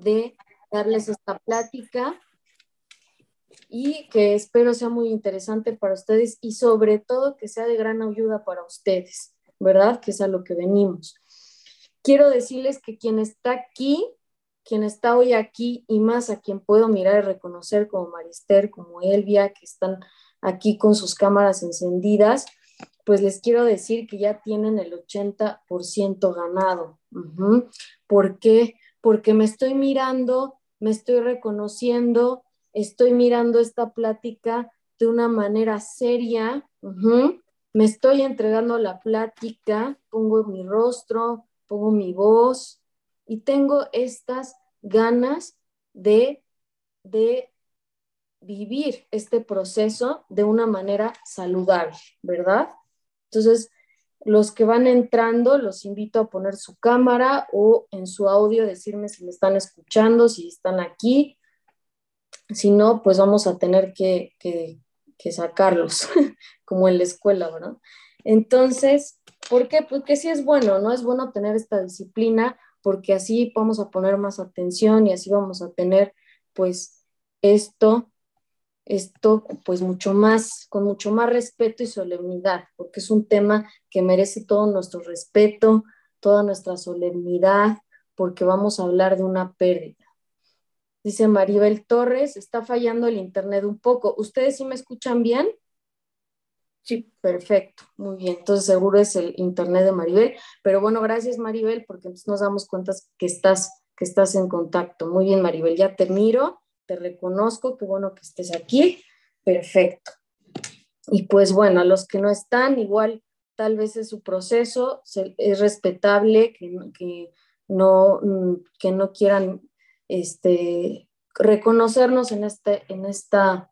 de darles esta plática y que espero sea muy interesante para ustedes y sobre todo que sea de gran ayuda para ustedes, ¿verdad? Que es a lo que venimos. Quiero decirles que quien está aquí, quien está hoy aquí y más a quien puedo mirar y reconocer como Marister, como Elvia, que están aquí con sus cámaras encendidas, pues les quiero decir que ya tienen el 80% ganado. ¿Por qué? Porque me estoy mirando, me estoy reconociendo, estoy mirando esta plática de una manera seria, me estoy entregando la plática, pongo mi rostro, pongo mi voz y tengo estas ganas de, de vivir este proceso de una manera saludable, ¿verdad? Entonces, los que van entrando, los invito a poner su cámara o en su audio decirme si me están escuchando, si están aquí. Si no, pues vamos a tener que, sacarlos, como en la escuela, ¿verdad? Entonces, ¿por qué? Porque sí es bueno, ¿no? Es bueno tener esta disciplina porque así vamos a poner más atención y así vamos a tener, pues, esto esto pues mucho más, con mucho más respeto y solemnidad, porque es un tema que merece todo nuestro respeto, toda nuestra solemnidad, porque vamos a hablar de una pérdida. Dice Maribel Torres, está fallando el internet un poco. ¿Ustedes sí me escuchan bien? Sí, perfecto, muy bien. Entonces seguro es el internet de Maribel, pero bueno, gracias Maribel, porque nos damos cuenta que estás, que estás en contacto. Muy bien, Maribel, ya te miro te reconozco, qué bueno que estés aquí, perfecto. Y pues bueno, a los que no están, igual tal vez es su proceso, es respetable que, que, no, que no quieran este, reconocernos en este, en, esta,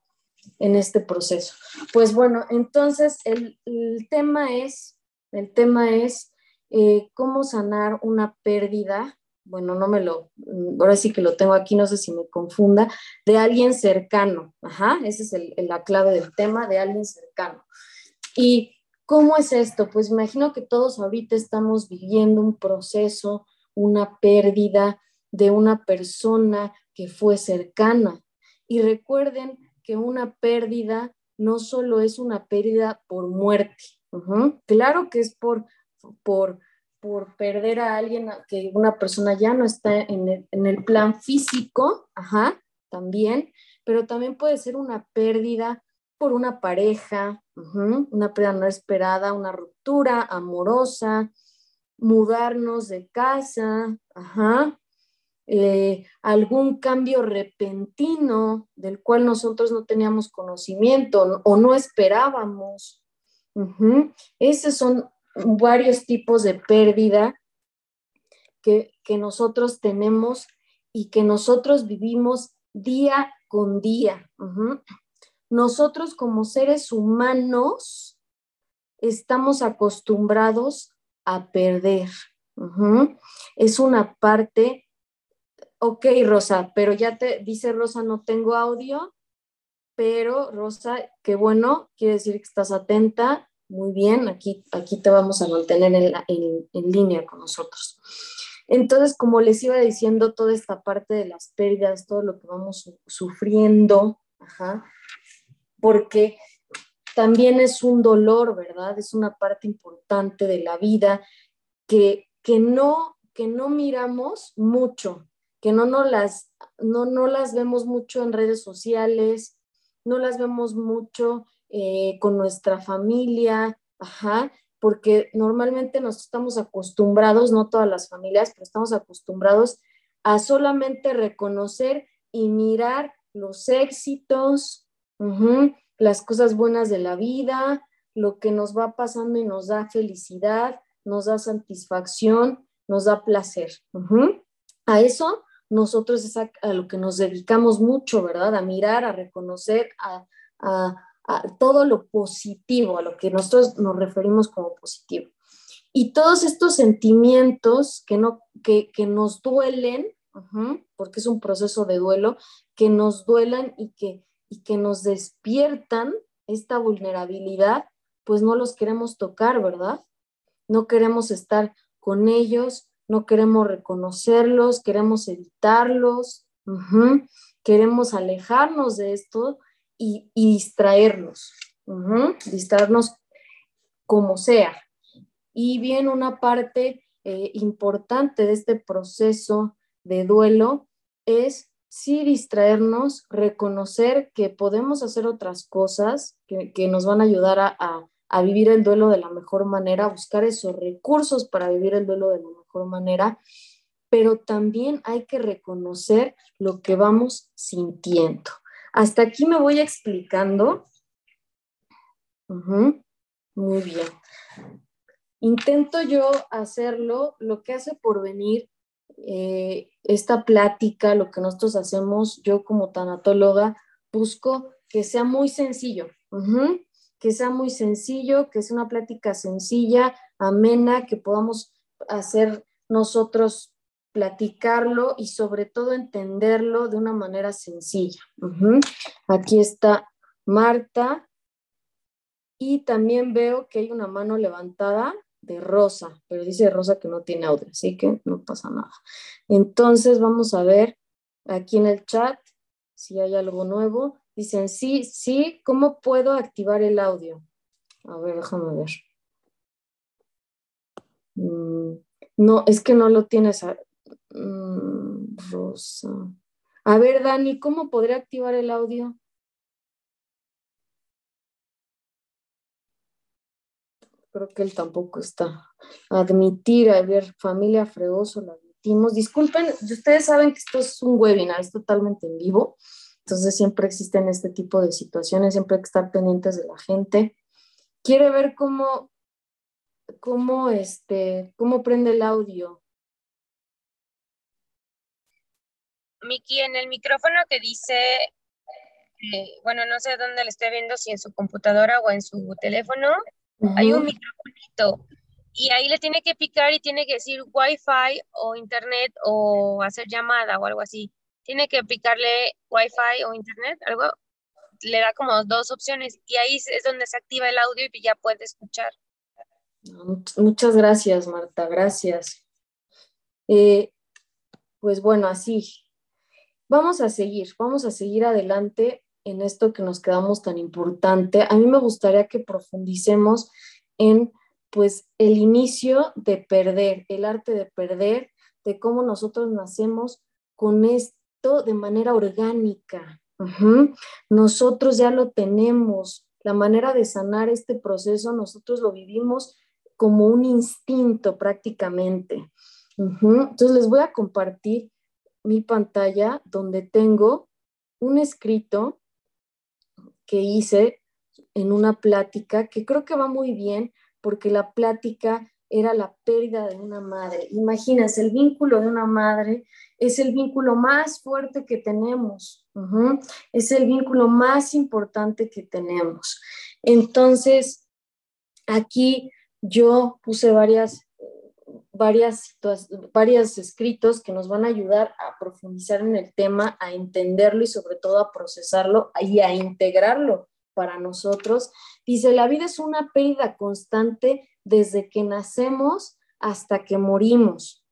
en este proceso. Pues bueno, entonces el, tema es, el tema es eh, cómo sanar una pérdida bueno, no me lo, mm, ahora sí que lo tengo aquí, no sé si me confunda, de alguien cercano. Ajá, esa es la clave del tema, de alguien cercano. ¿Y cómo es esto? Pues imagino que todos ahorita estamos viviendo un proceso, una pérdida de una persona que fue cercana. Y recuerden que una pérdida no solo es una pérdida por muerte. Claro que es por, por por perder a alguien, que una persona ya no está en el, plan físico, ajá, también, pero también puede ser una pérdida por una pareja, una pérdida no esperada, una ruptura amorosa, mudarnos de casa, ajá, eh, algún cambio repentino del cual nosotros no teníamos conocimiento o no esperábamos. Esos son varios tipos de pérdida que, nosotros tenemos y que nosotros vivimos día con día. Nosotros como seres humanos estamos acostumbrados a perder. Es una parte, ok Rosa, pero ya te dice Rosa, no tengo audio, pero Rosa, qué bueno, quiere decir que estás atenta muy bien, aquí, aquí te vamos a mantener en, línea con nosotros. Entonces, como les iba diciendo, toda esta parte de las pérdidas, todo lo que vamos sufriendo, porque también es un dolor, ¿verdad? Es una parte importante de la vida que, que, no, que no miramos mucho, que no, no, las, no, no las vemos mucho en redes sociales, no las vemos mucho eh, con nuestra familia, porque normalmente nos estamos acostumbrados, no todas las familias, pero estamos acostumbrados a solamente reconocer y mirar los éxitos, las cosas buenas de la vida, lo que nos va pasando y nos da felicidad, nos da satisfacción, nos da placer. A eso nosotros es a, lo que nos dedicamos mucho, ¿verdad? A mirar, a reconocer, a todo lo positivo, a lo que nosotros nos referimos como positivo. Y todos estos sentimientos que, no, que, nos duelen, porque es un proceso de duelo, que nos duelan y que, y que nos despiertan esta vulnerabilidad, pues no los queremos tocar, ¿verdad? No queremos estar con ellos, no queremos reconocerlos, queremos evitarlos, queremos alejarnos de esto y, distraernos, distraernos como sea. Y bien, una parte eh, importante de este proceso de duelo es sí distraernos, reconocer que podemos hacer otras cosas que, nos van a ayudar a, a, vivir el duelo de la mejor manera, buscar esos recursos para vivir el duelo de la mejor manera, pero también hay que reconocer lo que vamos sintiendo. Hasta aquí me voy explicando. Muy bien. Intento yo hacerlo, lo que hace por venir eh, esta plática, lo que nosotros hacemos, yo como tanatóloga, busco que sea muy sencillo, que sea muy sencillo, que sea una plática sencilla, amena, que podamos hacer nosotros platicarlo y sobre todo entenderlo de una manera sencilla. Aquí está Marta y también veo que hay una mano levantada de Rosa, pero dice Rosa que no tiene audio, así que no pasa nada. Entonces vamos a ver aquí en el chat si hay algo nuevo. Dicen, sí, sí, ¿cómo puedo activar el audio? A ver, déjame ver. Mm, no, es que no lo tienes. Mm, Rosa. A ver, Dani, ¿cómo podré activar el audio? creo que él tampoco está. Admitir, a ver, familia Fregoso, lo admitimos. Disculpen, ustedes saben que esto es un webinar, es totalmente en vivo, entonces siempre existen este tipo de situaciones, siempre hay que estar pendientes de la gente. Quiere ver cómo, cómo, este, cómo prende el audio. Miki, en el micrófono que dice, eh, bueno, no sé dónde le esté viendo, si en su computadora o en su teléfono, hay un microfonito y ahí le tiene que picar y tiene que decir Wi-Fi o Internet o hacer llamada o algo así. Tiene que picarle Wi-Fi o Internet, algo. Le da como dos opciones y ahí es donde se activa el audio y ya puede escuchar. Muchas gracias, Marta, gracias. Eh, pues bueno, así. Vamos a seguir, vamos a seguir adelante en esto que nos quedamos tan importante, a mí me gustaría que profundicemos en pues el inicio de perder, el arte de perder, de cómo nosotros nacemos con esto de manera orgánica. Nosotros ya lo tenemos, la manera de sanar este proceso, nosotros lo vivimos como un instinto prácticamente. Entonces les voy a compartir mi pantalla donde tengo un escrito que hice en una plática que creo que va muy bien porque la plática era la pérdida de una madre. Imagínense, el vínculo de una madre es el vínculo más fuerte que tenemos, es el vínculo más importante que tenemos. Entonces, aquí yo puse varias, varias, varios escritos que nos van a ayudar a profundizar en el tema, a entenderlo y sobre todo a procesarlo y a integrarlo para nosotros. Dice, la vida es una pérdida constante desde que nacemos hasta que morimos.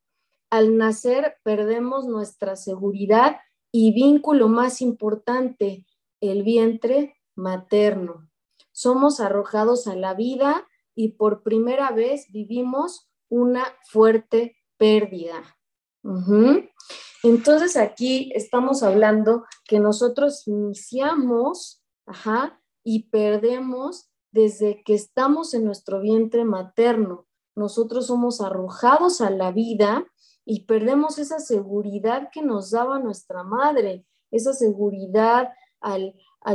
Al nacer perdemos nuestra seguridad y vínculo más importante, el vientre materno. Somos arrojados a la vida y por primera vez vivimos una fuerte pérdida. Entonces aquí estamos hablando que nosotros iniciamos y perdemos desde que estamos en nuestro vientre materno. Nosotros somos arrojados a la vida y perdemos esa seguridad que nos daba nuestra madre, esa seguridad al,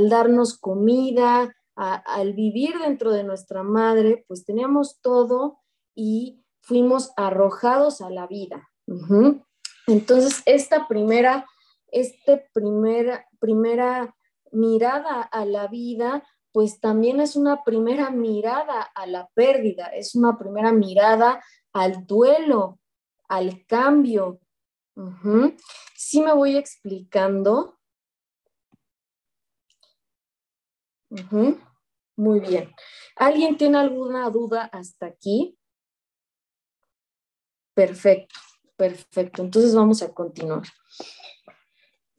darnos comida, al vivir dentro de nuestra madre, pues teníamos todo y fuimos arrojados a la vida. Entonces, esta primera, este primera, primera mirada a la vida, pues también es una primera mirada a la pérdida, es una primera mirada al duelo, al cambio. Sí me voy explicando. Muy bien. ¿Alguien tiene alguna duda hasta aquí? Perfecto. Perfecto, entonces vamos a continuar.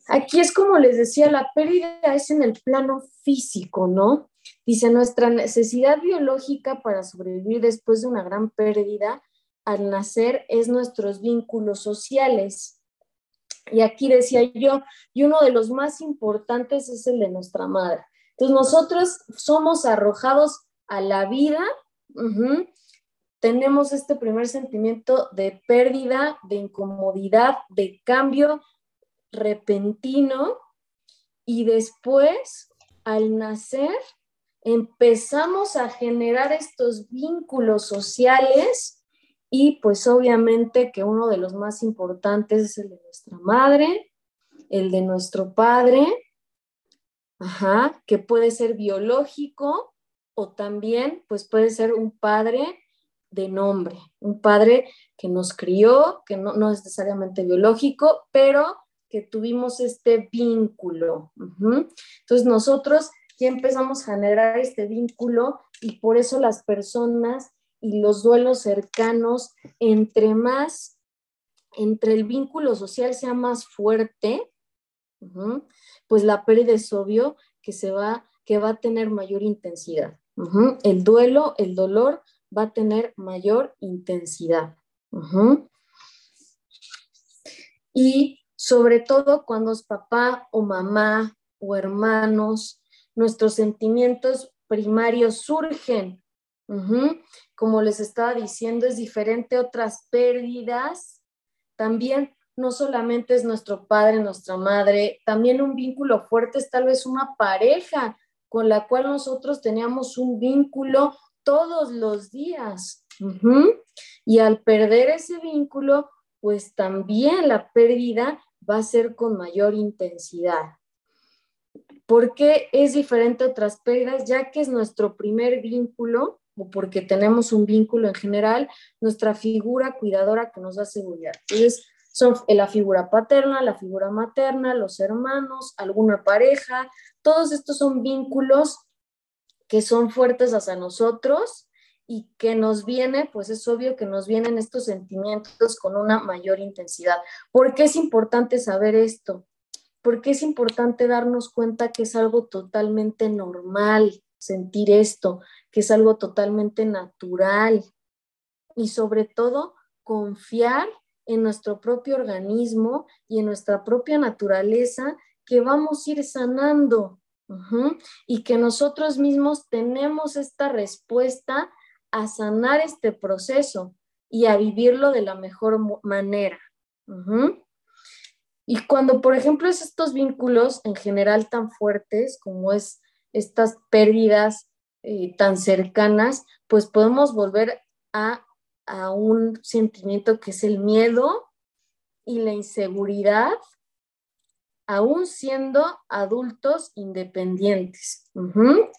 Aquí es como les decía, la pérdida es en el plano físico, ¿no? Dice, nuestra necesidad biológica para sobrevivir después de una gran pérdida al nacer es nuestros vínculos sociales. Y aquí decía yo, y uno de los más importantes es el de nuestra madre. Entonces nosotros somos arrojados a la vida, tenemos este primer sentimiento de pérdida, de incomodidad, de cambio repentino y después al nacer empezamos a generar estos vínculos sociales y pues obviamente que uno de los más importantes es el de nuestra madre, el de nuestro padre, que puede ser biológico o también pues puede ser un padre de nombre, un padre que nos crió, que no, no es necesariamente biológico, pero que tuvimos este vínculo. Entonces nosotros ya empezamos a generar este vínculo y por eso las personas y los duelos cercanos, entre más, entre el vínculo social sea más fuerte, pues la pérdida es obvio que se va, que va a tener mayor intensidad. El duelo, el dolor va a tener mayor intensidad. Y sobre todo cuando es papá o mamá o hermanos, nuestros sentimientos primarios surgen. Como les estaba diciendo, es diferente a otras pérdidas. También no solamente es nuestro padre, nuestra madre, también un vínculo fuerte es tal vez una pareja con la cual nosotros teníamos un vínculo todos los días. Y al perder ese vínculo, pues también la pérdida va a ser con mayor intensidad. ¿Por qué es diferente a otras pérdidas? Ya que es nuestro primer vínculo, o porque tenemos un vínculo en general, nuestra figura cuidadora que nos da seguridad. Entonces, son la figura paterna, la figura materna, los hermanos, alguna pareja, todos estos son vínculos que son fuertes hacia nosotros y que nos viene, pues es obvio que nos vienen estos sentimientos con una mayor intensidad. ¿Por qué es importante saber esto? Porque es importante darnos cuenta que es algo totalmente normal sentir esto, que es algo totalmente natural y sobre todo confiar en nuestro propio organismo y en nuestra propia naturaleza que vamos a ir sanando y que nosotros mismos tenemos esta respuesta a sanar este proceso y a vivirlo de la mejor manera. Y cuando, por ejemplo, es estos vínculos en general tan fuertes como es estas pérdidas eh, tan cercanas, pues podemos volver a a un sentimiento que es el miedo y la inseguridad, aún siendo adultos independientes.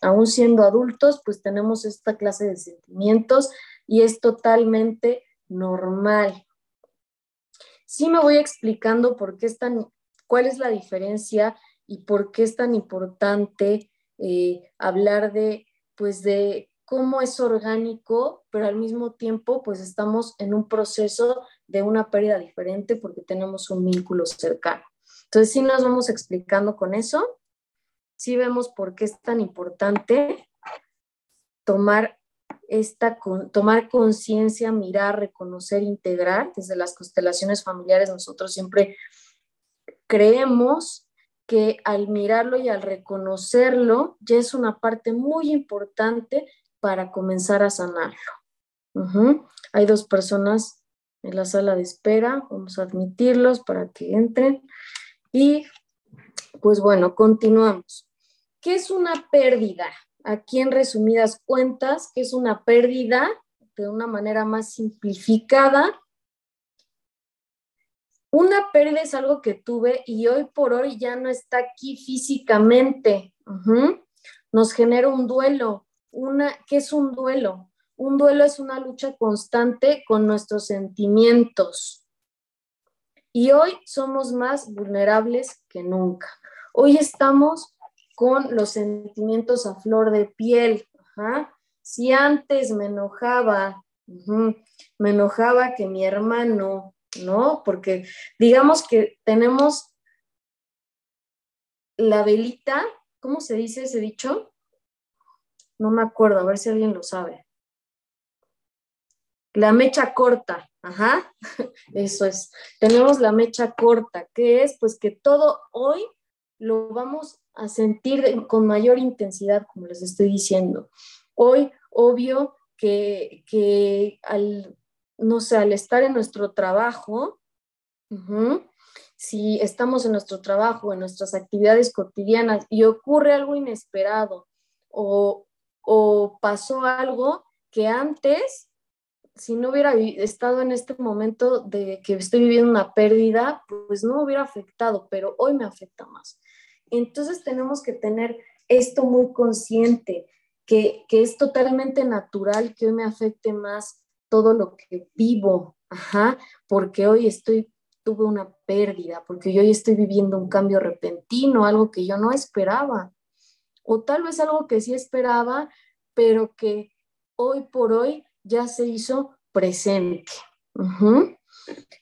Aún siendo adultos, pues tenemos esta clase de sentimientos y es totalmente normal. Sí me voy explicando por qué es tan, cuál es la diferencia y por qué es tan importante eh, hablar de, pues de cómo es orgánico, pero al mismo tiempo pues estamos en un proceso de una pérdida diferente porque tenemos un vínculo cercano. Entonces sí nos vamos explicando con eso, sí vemos por qué es tan importante tomar esta, tomar conciencia, mirar, reconocer, integrar. Desde las constelaciones familiares nosotros siempre creemos que al mirarlo y al reconocerlo ya es una parte muy importante para comenzar a sanarlo. Hay dos personas en la sala de espera, vamos a admitirlos para que entren. Y pues bueno, continuamos. ¿Qué es una pérdida? Aquí en resumidas cuentas, ¿qué es una pérdida? De una manera más simplificada. Una pérdida es algo que tuve y hoy por hoy ya no está aquí físicamente. Nos genera un duelo, una, ¿qué es un duelo? Un duelo es una lucha constante con nuestros sentimientos. Y hoy somos más vulnerables que nunca. Hoy estamos con los sentimientos a flor de piel. Si antes me enojaba, me enojaba que mi hermano ¿no? Porque digamos que tenemos la velita, ¿cómo se dice ese dicho? No me acuerdo, a ver si alguien lo sabe. La mecha corta, ajá, eso es. Tenemos la mecha corta, que es pues que todo hoy lo vamos a sentir con mayor intensidad, como les estoy diciendo. Hoy, obvio que, que al, no sé, al estar en nuestro trabajo, si estamos en nuestro trabajo, en nuestras actividades cotidianas y ocurre algo inesperado o, o pasó algo que antes si no hubiera estado en este momento de que estoy viviendo una pérdida, pues no me hubiera afectado, pero hoy me afecta más. Entonces tenemos que tener esto muy consciente, que, es totalmente natural que hoy me afecte más todo lo que vivo, ajá, porque hoy estoy tuve una pérdida, porque hoy estoy viviendo un cambio repentino, algo que yo no esperaba, o tal vez algo que sí esperaba, pero que hoy por hoy ya se hizo presente.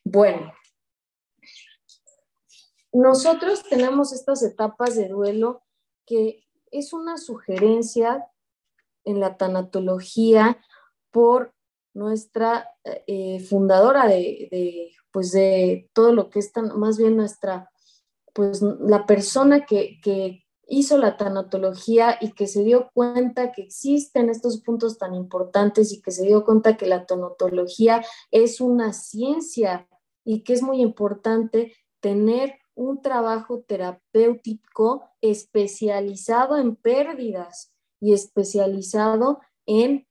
Bueno, nosotros tenemos estas etapas de duelo que es una sugerencia en la tanatología por nuestra eh, fundadora de, pues de todo lo que es más bien nuestra, pues la persona que, que hizo la tanatología y que se dio cuenta que existen estos puntos tan importantes y que se dio cuenta que la tanatología es una ciencia y que es muy importante tener un trabajo terapéutico especializado en pérdidas y especializado en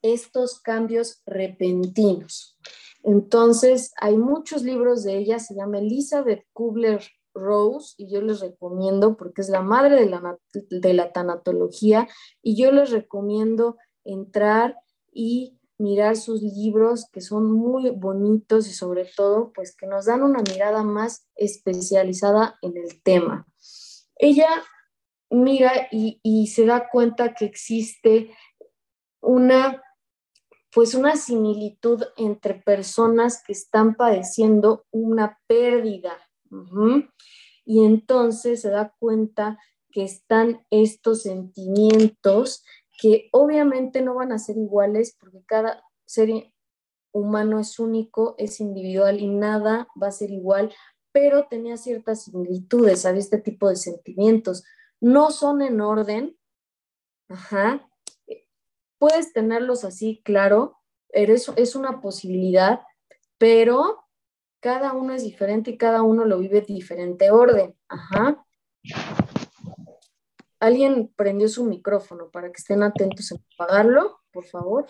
estos cambios repentinos. Entonces, hay muchos libros de ella, se llama Elizabeth Kubler Rose y yo les recomiendo porque es la madre de la, de la tanatología y yo les recomiendo entrar y mirar sus libros que son muy bonitos y sobre todo pues que nos dan una mirada más especializada en el tema. Ella mira y, y se da cuenta que existe una pues una similitud entre personas que están padeciendo una pérdida y entonces se da cuenta que están estos sentimientos que obviamente no van a ser iguales porque cada ser humano es único, es individual y nada va a ser igual, pero tenía ciertas similitudes, a Este tipo de sentimientos. No son en orden, ajá. Puedes tenerlos así, claro, eres, es una posibilidad, pero cada uno es diferente y cada uno lo vive diferente orden. Ajá. Alguien prendió su micrófono para que estén atentos en apagarlo, por favor.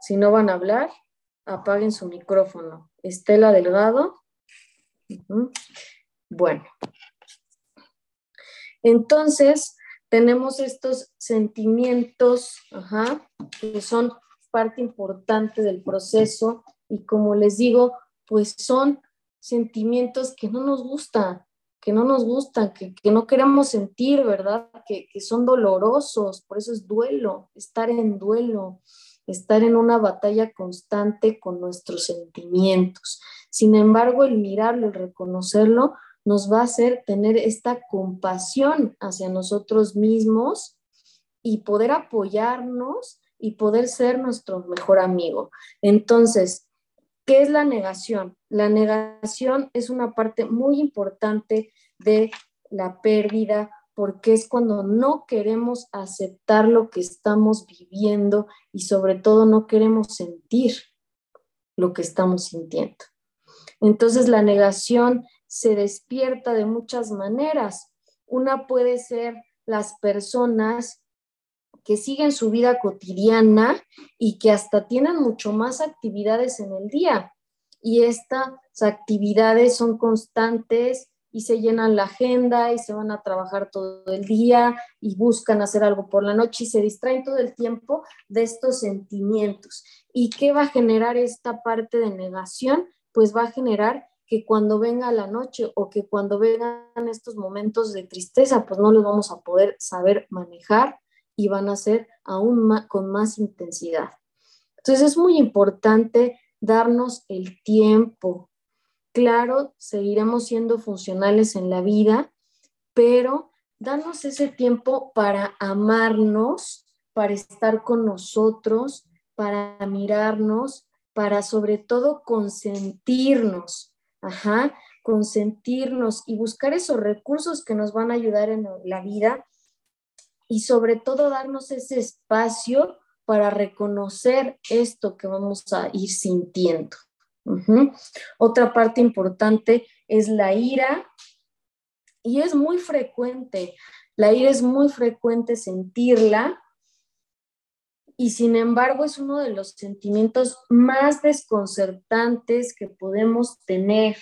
Si no van a hablar, apaguen su micrófono. Estela Delgado. Bueno. Entonces, tenemos estos sentimientos, ajá, que son parte importante del proceso y como les digo, pues son sentimientos que no nos gustan, que no nos gustan, que, no queremos sentir, ¿verdad? Que, que, son dolorosos, por eso es duelo, estar en duelo, estar en una batalla constante con nuestros sentimientos. Sin embargo, el mirarlo, el reconocerlo, nos va a hacer tener esta compasión hacia nosotros mismos y poder apoyarnos y poder ser nuestro mejor amigo. Entonces, ¿Qué es la negación? La negación es una parte muy importante de la pérdida porque es cuando no queremos aceptar lo que estamos viviendo y sobre todo no queremos sentir lo que estamos sintiendo. Entonces la negación se despierta de muchas maneras. Una puede ser las personas que siguen su vida cotidiana y que hasta tienen mucho más actividades en el día. Y estas actividades son constantes y se llenan la agenda y se van a trabajar todo el día y buscan hacer algo por la noche y se distraen todo el tiempo de estos sentimientos. ¿Y qué va a generar esta parte de negación? Pues va a generar que cuando venga la noche o que cuando vengan estos momentos de tristeza, pues no los vamos a poder saber manejar y van a ser aún más, con más intensidad. Entonces es muy importante darnos el tiempo. Claro, seguiremos siendo funcionales en la vida, pero darnos ese tiempo para amarnos, para estar con nosotros, para mirarnos, para sobre todo consentirnos, ajá, consentirnos y buscar esos recursos que nos van a ayudar en la vida y sobre todo darnos ese espacio para reconocer esto que vamos a ir sintiendo. Otra parte importante es la ira y es muy frecuente, la ira es muy frecuente sentirla y sin embargo es uno de los sentimientos más desconcertantes que podemos tener.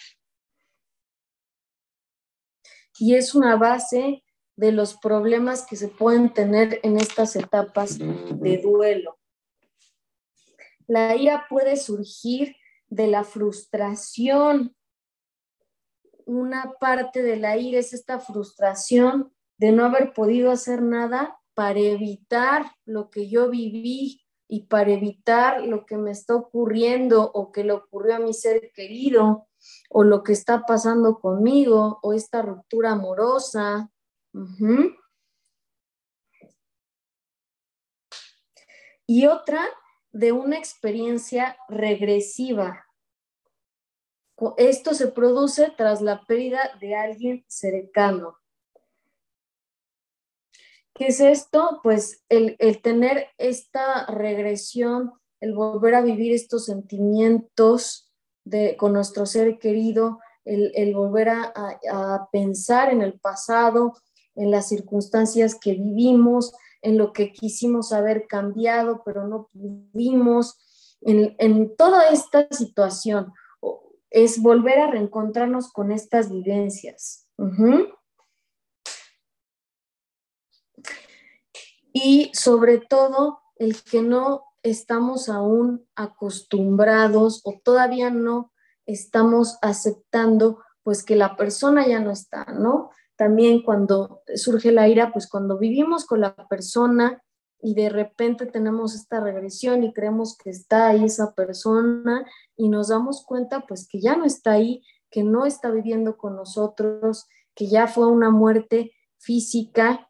Y es una base de los problemas que se pueden tener en estas etapas de duelo. La ira puede surgir de la frustración. Una parte de la ira es esta frustración de no haber podido hacer nada para evitar lo que yo viví y para evitar lo que me está ocurriendo o que le ocurrió a mi ser querido o lo que está pasando conmigo o esta ruptura amorosa. Y otra de una experiencia regresiva. Esto se produce tras la pérdida de alguien cercano. ¿Qué es esto? Pues el, tener esta regresión, el volver a vivir estos sentimientos de, con nuestro ser querido, el, volver a, pensar en el pasado, en las circunstancias que vivimos, en lo que quisimos haber cambiado, pero no pudimos, en, toda esta situación. Es volver a reencontrarnos con estas vivencias y sobre todo el que no estamos aún acostumbrados o todavía no estamos aceptando pues que la persona ya no está, ¿no? También cuando surge la ira, pues cuando vivimos con la persona y de repente tenemos esta regresión y creemos que está ahí esa persona y nos damos cuenta pues que ya no está ahí, que no está viviendo con nosotros, que ya fue una muerte física,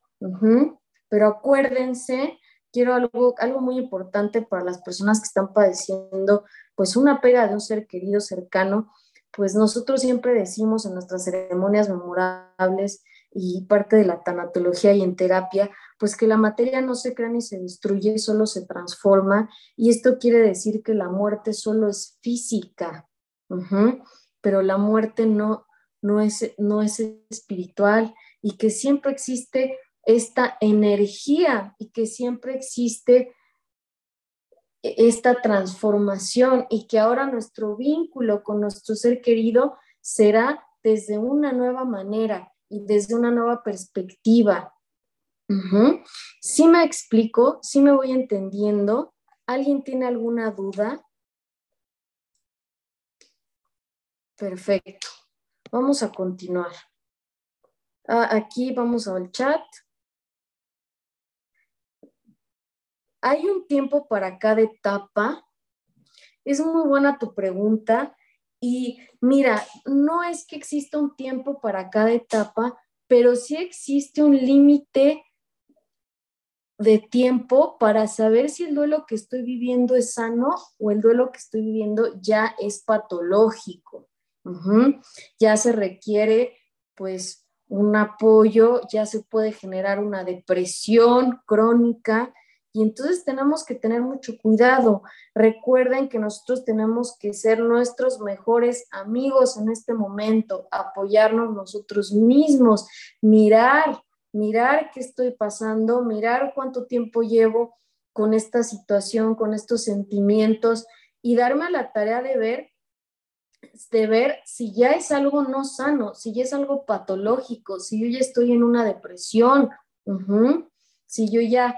pero acuérdense, quiero algo, algo muy importante para las personas que están padeciendo, pues una pega de un ser querido cercano, pues nosotros siempre decimos en nuestras ceremonias memorables y parte de la tanatología y en terapia, pues que la materia no se crea ni se destruye, solo se transforma. Y esto quiere decir que la muerte solo es física, pero la muerte no, no, es, no es espiritual y que siempre existe esta energía y que siempre existe esta transformación y que ahora nuestro vínculo con nuestro ser querido será desde una nueva manera y desde una nueva perspectiva. Si me explico? si me voy entendiendo? ¿Alguien tiene alguna duda? Perfecto. Vamos a continuar. Ah, aquí vamos al chat. ¿Hay un tiempo para cada etapa? Es muy buena tu pregunta. Y mira, no es que exista un tiempo para cada etapa, pero sí existe un límite de tiempo para saber si el duelo que estoy viviendo es sano o el duelo que estoy viviendo ya es patológico. Ya se requiere pues un apoyo, ya se puede generar una depresión crónica y entonces tenemos que tener mucho cuidado. Recuerden que nosotros tenemos que ser nuestros mejores amigos en este momento, apoyarnos nosotros mismos, mirar, mirar qué estoy pasando, mirar cuánto tiempo llevo con esta situación, con estos sentimientos y darme la tarea de ver de ver si ya es algo no sano, si ya es algo patológico, si yo ya estoy en una depresión, si yo ya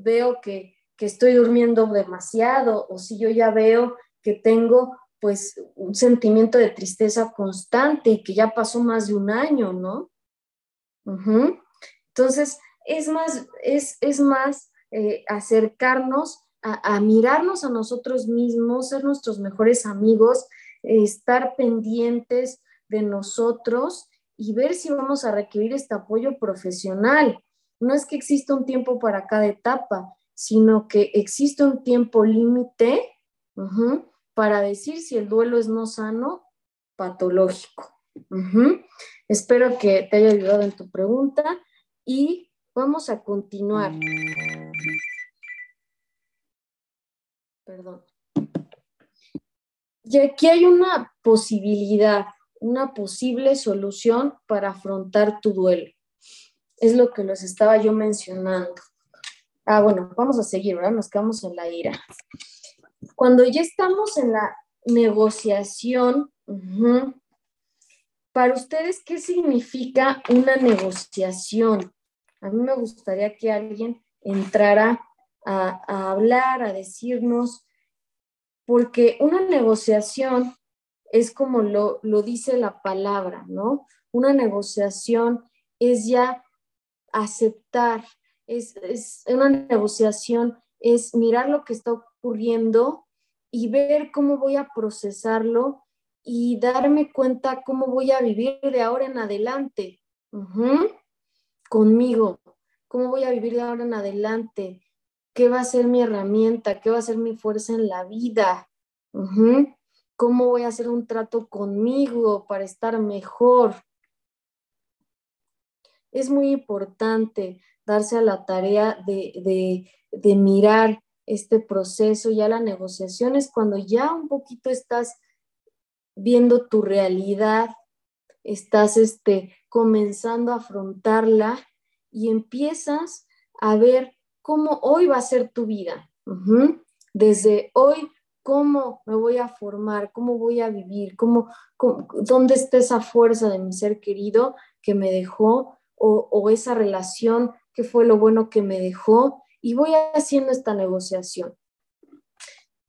veo que, estoy durmiendo demasiado o si yo ya veo que tengo pues un sentimiento de tristeza constante y que ya pasó más de un año, ¿no? Entonces, es más, es, más eh, acercarnos a, mirarnos a nosotros mismos, ser nuestros mejores amigos, estar pendientes de nosotros y ver si vamos a requerir este apoyo profesional. No es que exista un tiempo para cada etapa, sino que existe un tiempo límite para decir si el duelo es no sano, patológico. Espero que te haya ayudado en tu pregunta y vamos a continuar. Perdón. Y aquí hay una posibilidad, una posible solución para afrontar tu duelo. Es lo que les estaba yo mencionando. Ah, bueno, vamos a seguir, ¿verdad? Nos quedamos en la ira. Cuando ya estamos en la negociación, para ustedes, ¿qué significa una negociación? A mí me gustaría que alguien entrara a, hablar, a decirnos, porque una negociación es como lo, lo dice la palabra, ¿no? Una negociación es ya aceptar, es, es, una negociación es mirar lo que está ocurriendo y ver cómo voy a procesarlo y darme cuenta cómo voy a vivir de ahora en adelante. Conmigo, cómo voy a vivir de ahora en adelante, qué va a ser mi herramienta, qué va a ser mi fuerza en la vida, cómo voy a hacer un trato conmigo para estar mejor. Es muy importante darse a la tarea de, de mirar este proceso, ya la negociación es cuando ya un poquito estás viendo tu realidad, estás este, comenzando a afrontarla y empiezas a ver cómo hoy va a ser tu vida. Desde hoy, cómo me voy a formar, cómo voy a vivir, cómo, dónde está esa fuerza de mi ser querido que me dejó o, esa relación que fue lo bueno que me dejó y voy haciendo esta negociación.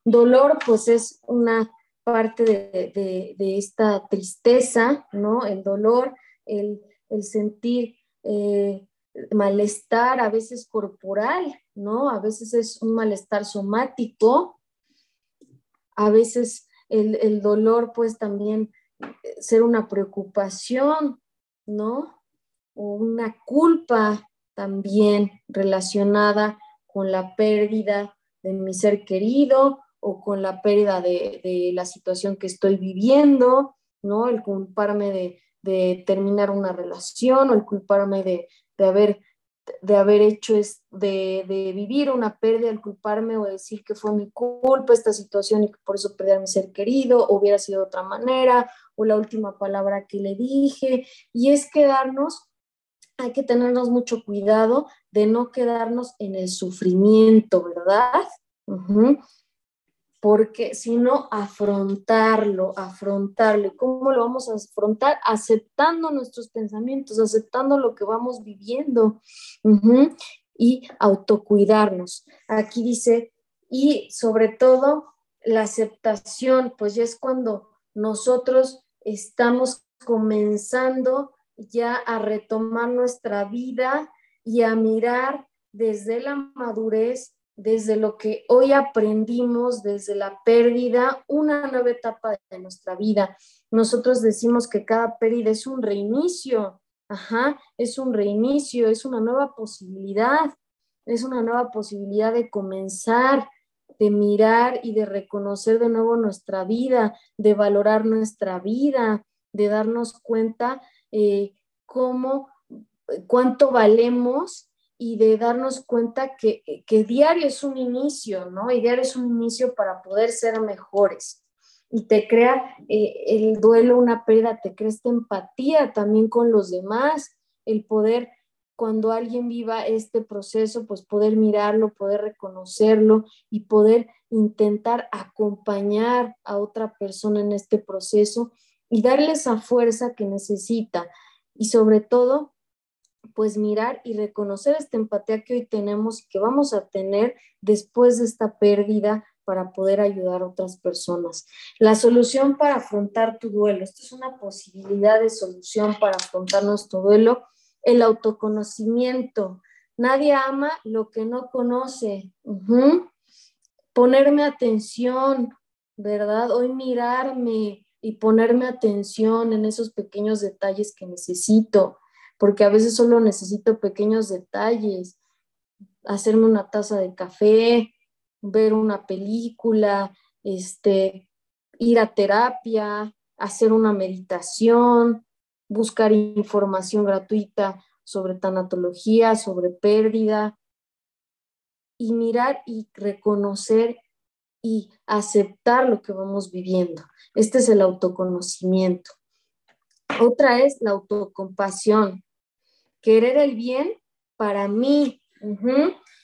Dolor, pues es una parte de, esta tristeza, ¿no? El dolor, el, sentir eh, malestar, a veces corporal, ¿no? A veces es un malestar somático, a veces el, el dolor, pues también eh, ser una preocupación, ¿no? Una culpa también relacionada con la pérdida de mi ser querido o con la pérdida de, la situación que estoy viviendo, ¿no? El culparme de, terminar una relación o el culparme de, haber de haber hecho es de, vivir una pérdida, el culparme o decir que fue mi culpa esta situación y que por eso perdí a mi ser querido, o hubiera sido de otra manera, o la última palabra que le dije, y es quedarnos hay que tenernos mucho cuidado de no quedarnos en el sufrimiento, ¿verdad? Porque si no, afrontarlo, afrontarlo. ¿Y cómo lo vamos a afrontar? Aceptando nuestros pensamientos, aceptando lo que vamos viviendo y autocuidarnos. Aquí dice, y sobre todo la aceptación, pues ya es cuando nosotros estamos comenzando ya a retomar nuestra vida y a mirar desde la madurez, desde lo que hoy aprendimos, desde la pérdida, una nueva etapa de nuestra vida. Nosotros decimos que cada pérdida es un reinicio, ajá, es un reinicio, es una nueva posibilidad, es una nueva posibilidad de comenzar, de mirar y de reconocer de nuevo nuestra vida, de valorar nuestra vida, de darnos cuenta eh, cómo, cuánto valemos y de darnos cuenta que, diario es un inicio, ¿no? Y diario es un inicio para poder ser mejores. Y te crea eh, el duelo, una pérdida, te crea esta empatía también con los demás, el poder, cuando alguien viva este proceso, pues poder mirarlo, poder reconocerlo y poder intentar acompañar a otra persona en este proceso y darle esa fuerza que necesita. Y sobre todo, pues mirar y reconocer esta empatía que hoy tenemos y que vamos a tener después de esta pérdida para poder ayudar a otras personas. La solución para afrontar tu duelo, esto es una posibilidad de solución para afrontar nuestro duelo, el autoconocimiento. Nadie ama lo que no conoce. ponerme atención, ¿verdad? Hoy mirarme y ponerme atención en esos pequeños detalles que necesito, porque a veces solo necesito pequeños detalles, hacerme una taza de café, ver una película, este, ir a terapia, hacer una meditación, buscar información gratuita sobre tanatología, sobre pérdida, y mirar y reconocer y aceptar lo que vamos viviendo. Este es el autoconocimiento. Otra es la autocompasión, querer el bien para mí,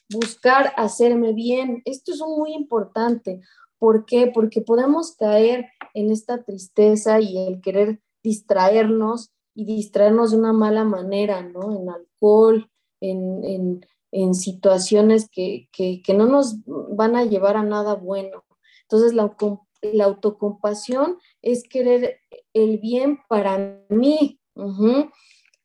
buscar hacerme bien. Esto es muy importante. ¿Por qué? Porque podemos caer en esta tristeza y el querer distraernos y distraernos de una mala manera, ¿no? En alcohol, en, en, situaciones que, que, que, no nos van a llevar a nada bueno. Entonces, la, la autocompasión es querer el bien para mí.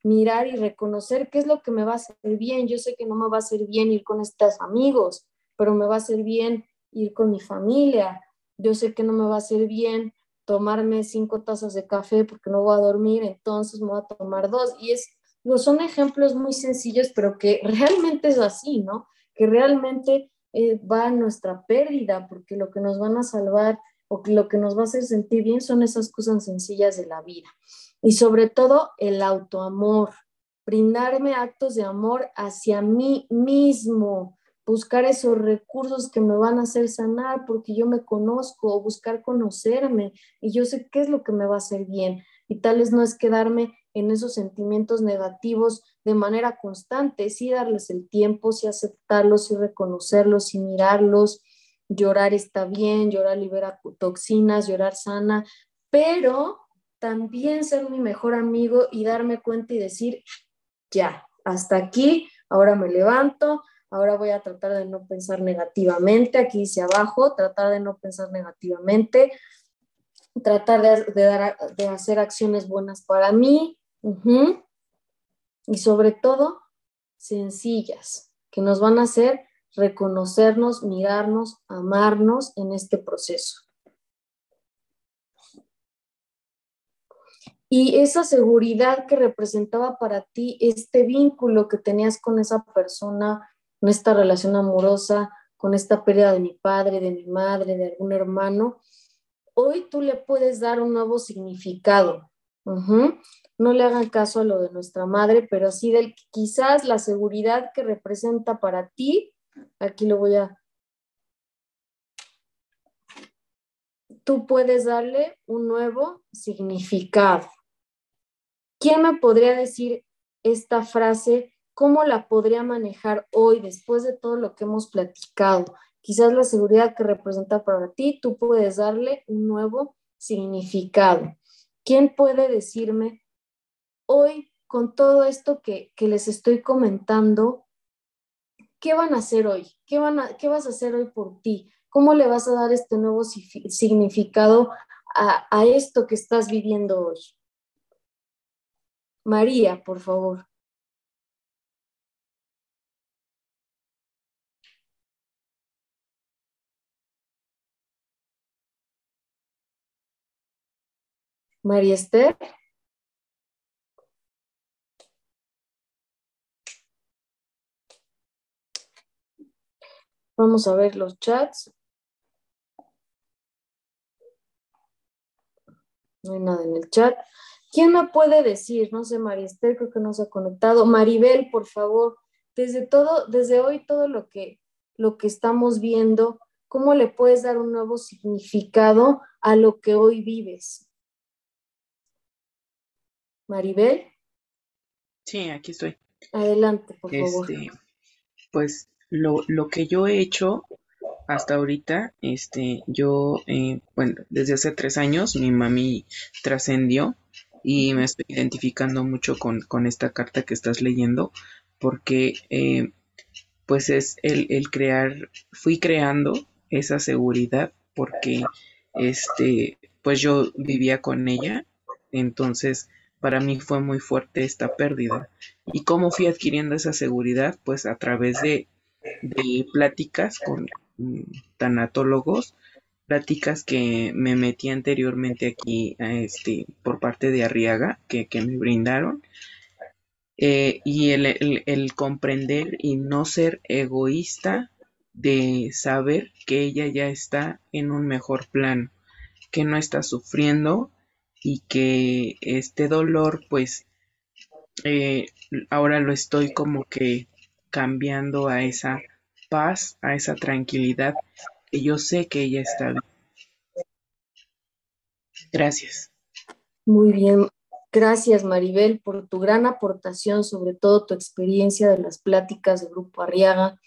Mirar y reconocer qué es lo que me va a hacer bien. Yo sé que no me va a hacer bien ir con estos amigos, pero me va a hacer bien ir con mi familia. Yo sé que no me va a hacer bien tomarme cinco tazas de café porque no voy a dormir, entonces me voy a tomar dos. Y es, son ejemplos muy sencillos, pero que realmente es así, ¿no? Que realmente eh, va nuestra pérdida, porque lo que nos van a salvar o lo que nos va a hacer sentir bien son esas cosas sencillas de la vida. Y sobre todo el autoamor, brindarme actos de amor hacia mí mismo, buscar esos recursos que me van a hacer sanar porque yo me conozco o buscar conocerme y yo sé qué es lo que me va a hacer bien. Y tal vez no es quedarme en esos sentimientos negativos de manera constante, sí darles el tiempo, sí aceptarlos, sí reconocerlos, sí mirarlos, llorar está bien, llorar libera toxinas, llorar sana, pero también ser mi mejor amigo y darme cuenta y decir, ya, hasta aquí, ahora me levanto, ahora voy a tratar de no pensar negativamente, aquí dice abajo, tratar de no pensar negativamente, tratar de, de hacer acciones buenas para mí y sobre todo sencillas, que nos van a hacer reconocernos, mirarnos, amarnos en este proceso. Y esa seguridad que representaba para ti este vínculo que tenías con esa persona, con esta relación amorosa, con esta pérdida de mi padre, de mi madre, de algún hermano, hoy tú le puedes dar un nuevo significado. No le hagan caso a lo de nuestra madre, pero sí del quizás la seguridad que representa para ti Aquí lo voy a... Tú puedes darle un nuevo significado. ¿Quién me podría decir esta frase? ¿Cómo la podría manejar hoy después de todo lo que hemos platicado? Quizás la seguridad que representa para ti, tú puedes darle un nuevo significado. ¿Quién puede decirme hoy con todo esto que, que les estoy comentando, ¿qué van a hacer hoy? ¿Qué, van a, ¿Qué vas a hacer hoy por ti? ¿Cómo le vas a dar este nuevo significado a, a esto que estás viviendo hoy? María, por favor. María Esther. Vamos a ver los chats. No hay nada en el chat. ¿Quién me puede decir? No sé, María Esther, creo que no se ha conectado. Maribel, por favor, desde todo, desde hoy todo lo que, lo que estamos viendo, ¿cómo le puedes dar un nuevo significado a lo que hoy vives? Maribel. Sí, aquí estoy. Adelante, por favor. Este, pues lo, lo que yo he hecho hasta ahorita, este, yo, eh, bueno, desde hace tres años mi mami trascendió y me estoy identificando mucho con, con, esta carta que estás leyendo porque eh, pues es el, el, crear, fui creando esa seguridad porque este, pues yo vivía con ella, entonces para mí fue muy fuerte esta pérdida. ¿Y cómo fui adquiriendo esa seguridad? Pues a través de pláticas con, mm, tanatólogos, pláticas que me metí anteriormente aquí este, por parte de Arriaga, que, me brindaron. Eh, y el, comprender y no ser egoísta de saber que ella ya está en un mejor plano, que no está sufriendo y que este dolor pues eh, ahora lo estoy como que cambiando a esa paz, a esa tranquilidad que yo sé que ella está bien. Gracias. Muy bien. Gracias, Maribel, por tu gran aportación, sobre todo tu experiencia de las pláticas de Grupo Arriaga,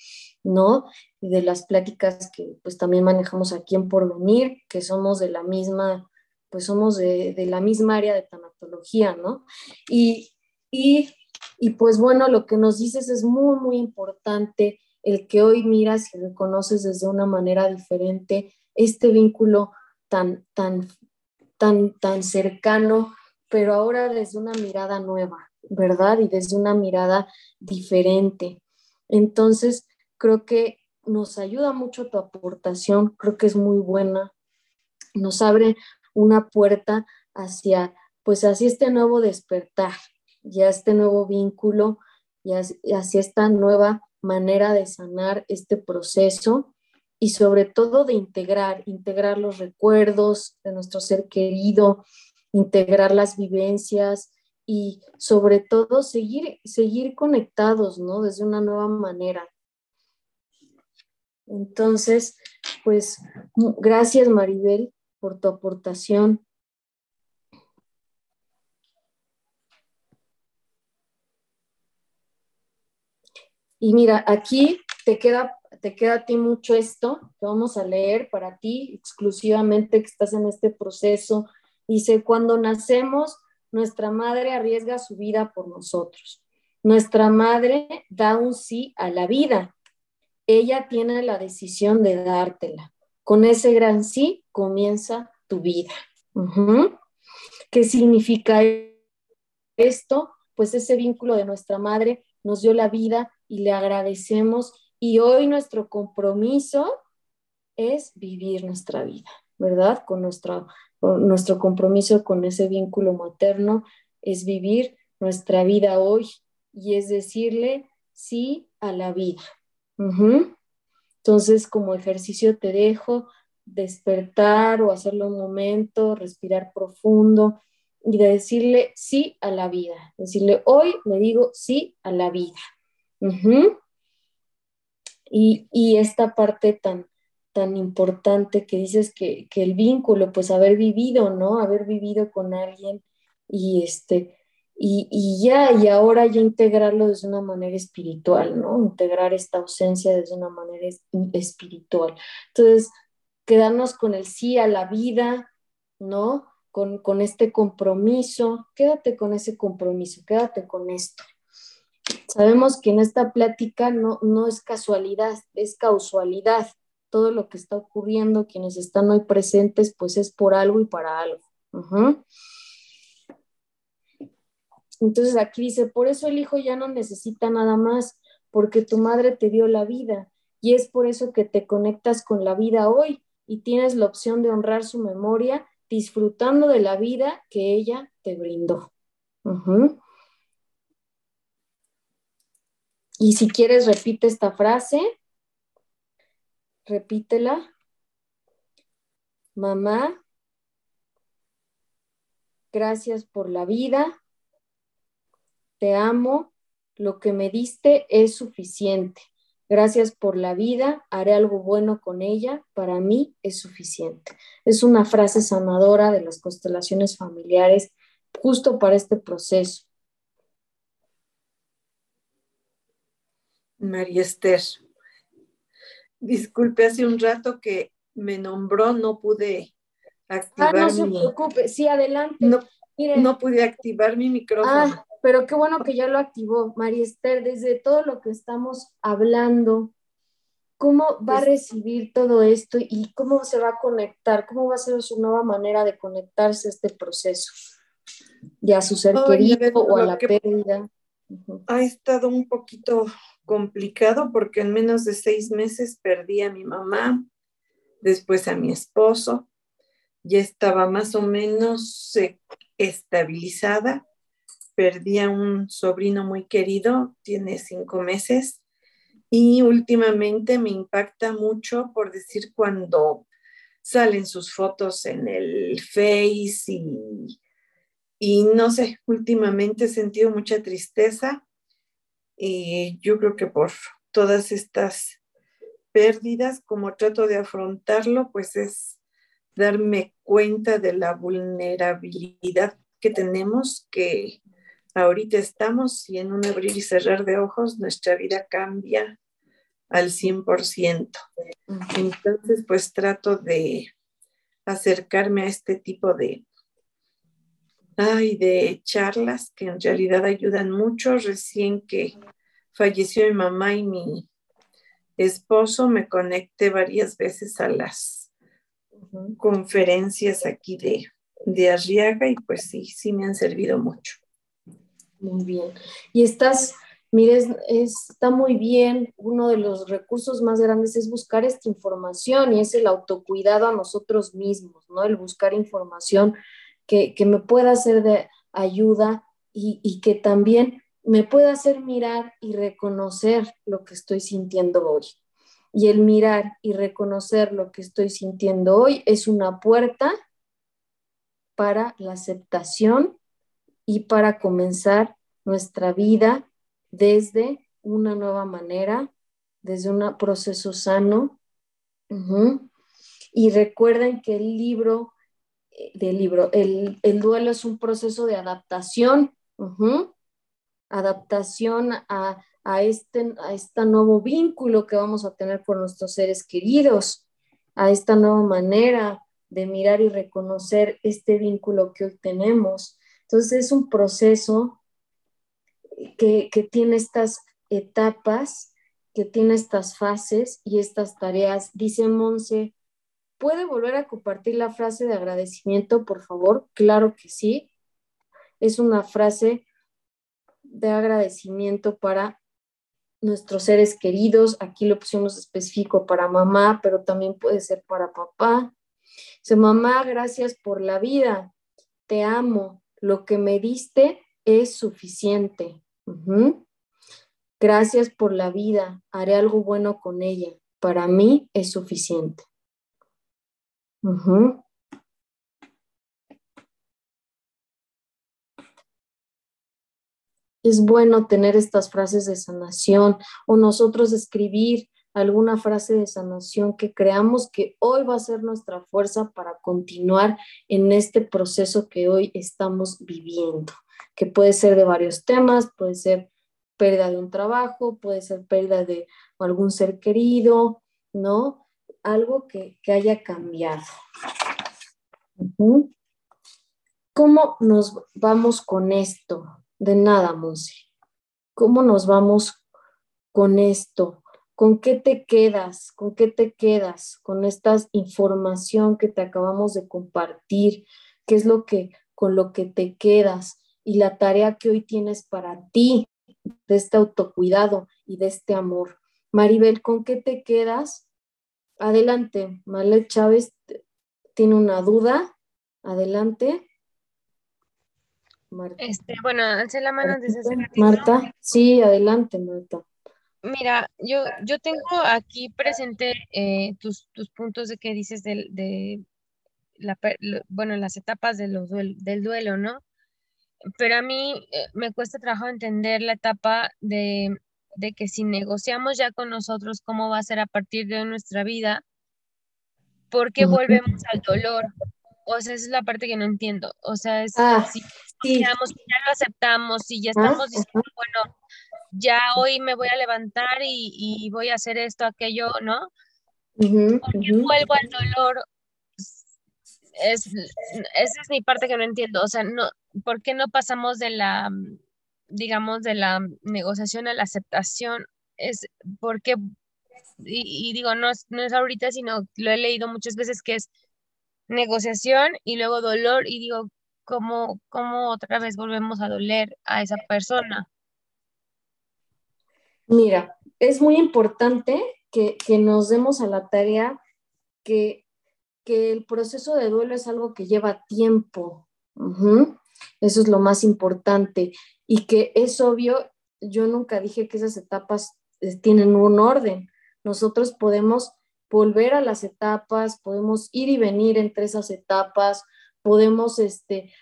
¿no? Y de las pláticas que pues también manejamos aquí en Porvenir, que somos de la misma, pues somos de, de la misma área de tanatología, ¿no? Y y, pues bueno, lo que nos dices es muy, muy importante el que hoy miras y reconoces desde una manera diferente este vínculo tan, tan, tan, tan cercano, pero ahora desde una mirada nueva, ¿verdad? Y desde una mirada diferente. Entonces, creo que nos ayuda mucho tu aportación, creo que es muy buena, nos abre una puerta hacia, pues hacia este nuevo despertar, ya este nuevo vínculo y hacia esta nueva manera de sanar este proceso y sobre todo de integrar, integrar los recuerdos de nuestro ser querido, integrar las vivencias y sobre todo seguir, seguir conectados, ¿no? Desde una nueva manera. Entonces, pues gracias Maribel por tu aportación. Y mira, aquí te queda, te queda a ti mucho esto que vamos a leer para ti exclusivamente que estás en este proceso. Dice, cuando nacemos, nuestra madre arriesga su vida por nosotros. Nuestra madre da un sí a la vida. Ella tiene la decisión de dártela. Con ese gran sí comienza tu vida. ¿Qué significa esto? Pues ese vínculo de nuestra madre nos dio la vida y le agradecemos. Y hoy nuestro compromiso es vivir nuestra vida, ¿verdad? Con nuestro, nuestro compromiso con ese vínculo materno es vivir nuestra vida hoy y es decirle sí a la vida. Entonces, como ejercicio te dejo despertar o hacerlo un momento, respirar profundo y decirle sí a la vida. Decirle, hoy le digo sí a la vida y, esta parte tan, tan importante que dices que, el vínculo, pues haber vivido, ¿no? Haber vivido con alguien y este, y, ya, y ahora ya integrarlo desde una manera espiritual, ¿no? Integrar esta ausencia desde una manera espiritual. Entonces, quedarnos con el sí a la vida, ¿no? Con, con este compromiso, quédate con ese compromiso, quédate con esto. Sabemos que en esta plática no, no es casualidad, es causalidad. Todo lo que está ocurriendo, quienes están hoy presentes, pues es por algo y para algo. Entonces aquí dice, por eso el hijo ya no necesita nada más, porque tu madre te dio la vida y es por eso que te conectas con la vida hoy y tienes la opción de honrar su memoria disfrutando de la vida que ella te brindó. Y si quieres, repite esta frase. Repítela. Mamá, gracias por la vida. Te amo. Lo que me diste es suficiente. Gracias por la vida. Haré algo bueno con ella. Para mí es suficiente. Es una frase sanadora de las constelaciones familiares justo para este proceso. María Esther. Disculpe, hace un rato que me nombró, no pude activar. Ah, no se preocupe, sí, adelante. No, pude activar mi micrófono. Ah, pero qué bueno que ya lo activó, María Esther, desde todo lo que estamos hablando, ¿cómo va a recibir todo esto y cómo se va a conectar? ¿Cómo va a ser su nueva manera de conectarse a este proceso? Ya a su ser querido o a la pérdida Ha estado un poquito complicado porque en menos de seis meses perdí a mi mamá, después a mi esposo, ya estaba más o menos eh, estabilizada, perdí a un sobrino muy querido, tiene cinco meses, y últimamente me impacta mucho, por decir, cuando salen sus fotos en el Face y, y no sé, últimamente he sentido mucha tristeza y yo creo que por todas estas pérdidas, como trato de afrontarlo, pues es darme cuenta de la vulnerabilidad que tenemos, que ahorita estamos y en un abrir y cerrar de ojos nuestra vida cambia al 100%. Entonces, pues trato de acercarme a este tipo de, ay, de charlas que en realidad ayudan mucho. Recién que falleció mi mamá y mi esposo, me conecté varias veces a las conferencias aquí de, de Arriaga y pues sí, sí me han servido mucho. Muy bien. Y estás, mires, está muy bien. Uno de los recursos más grandes es buscar esta información y es el autocuidado a nosotros mismos, ¿no? El buscar información que, me pueda ser de ayuda y, y que también me pueda hacer mirar y reconocer lo que estoy sintiendo hoy. Y el mirar y reconocer lo que estoy sintiendo hoy es una puerta para la aceptación y para comenzar nuestra vida desde una nueva manera, desde un proceso sano. Y recuerden que el libro, eh, del libro, el, duelo es un proceso de adaptación, adaptación a, a, este, a este nuevo vínculo que vamos a tener con nuestros seres queridos, a esta nueva manera de mirar y reconocer este vínculo que hoy tenemos. Entonces es un proceso que, tiene estas etapas, que tiene estas fases y estas tareas. Dice Monse, ¿puede volver a compartir la frase de agradecimiento, por favor? Claro que sí. Es una frase de agradecimiento para nuestros seres queridos. Aquí lo pusimos específico para mamá, pero también puede ser para papá. Dice, mamá, gracias por la vida. Te amo. Lo que me diste es suficiente. Gracias por la vida, haré algo bueno con ella. Para mí es suficiente. Es bueno tener estas frases de sanación o nosotros escribir alguna frase de sanación que creamos que hoy va a ser nuestra fuerza para continuar en este proceso que hoy estamos viviendo que puede ser de varios temas, puede ser pérdida de un trabajo, puede ser pérdida de algún ser querido, ¿no? Algo que, haya cambiado. ¿Cómo nos vamos con esto? De nada, Monse. ¿Cómo nos vamos con esto? ¿Con qué te quedas? ¿Con qué te quedas? Con esta información que te acabamos de compartir. ¿Qué es lo que con lo que te quedas? y la tarea que hoy tienes para ti de este autocuidado y de este amor. Maribel, ¿con qué te quedas? Adelante, Malet Chávez tiene una duda. Adelante. Este, bueno, alce la mano desde hace Marta, sí, adelante, Marta. Mira, yo, yo tengo aquí presente eh, tus, tus, puntos de que dices de, de la, bueno, las etapas de los del duelo, ¿no? pero a mí eh, me cuesta trabajo entender la etapa de, que si negociamos ya con nosotros cómo va a ser a partir de nuestra vida, ¿por qué volvemos al dolor? O sea, esa es la parte que no entiendo. O sea, es ah, si, ya lo aceptamos, si ya estamos diciendo, bueno, ya hoy me voy a levantar y, voy a hacer esto, aquello, ¿no? ¿Por qué vuelvo al dolor? Es, esa es mi parte que no entiendo. O sea, no, ¿por qué no pasamos de la, digamos, de la negociación a la aceptación? Es porque, y, digo, no es, no es ahorita, sino lo he leído muchas veces que es negociación y luego dolor y digo, ¿cómo, cómo otra vez volvemos a doler a esa persona? Mira, es muy importante que, nos demos a la tarea que, que, el proceso de duelo es algo que lleva tiempo. Eso es lo más importante. Y que es obvio, yo nunca dije que esas etapas eh, tienen un orden. Nosotros podemos volver a las etapas, podemos ir y venir entre esas etapas, podemos este,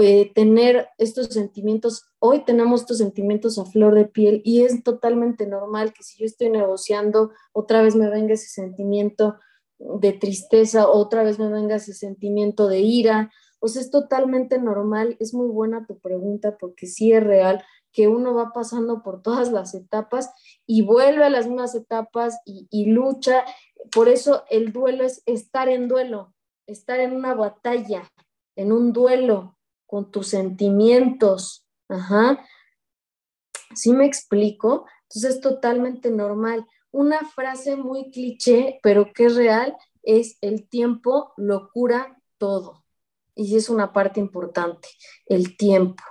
eh, tener estos sentimientos, hoy tenemos estos sentimientos a flor de piel y es totalmente normal que si yo estoy negociando, otra vez me venga ese sentimiento de tristeza, otra vez me venga ese sentimiento de ira, o sea, es totalmente normal, es muy buena tu pregunta porque sí es real que uno va pasando por todas las etapas y vuelve a las mismas etapas y, y lucha. Por eso el duelo es estar en duelo, estar en una batalla, en un duelo, con tus sentimientos. Ajá. ¿Sí me explico? Entonces es totalmente normal. Una frase muy cliché, pero que es real, es el tiempo lo cura todo. Y es una parte importante, el tiempo.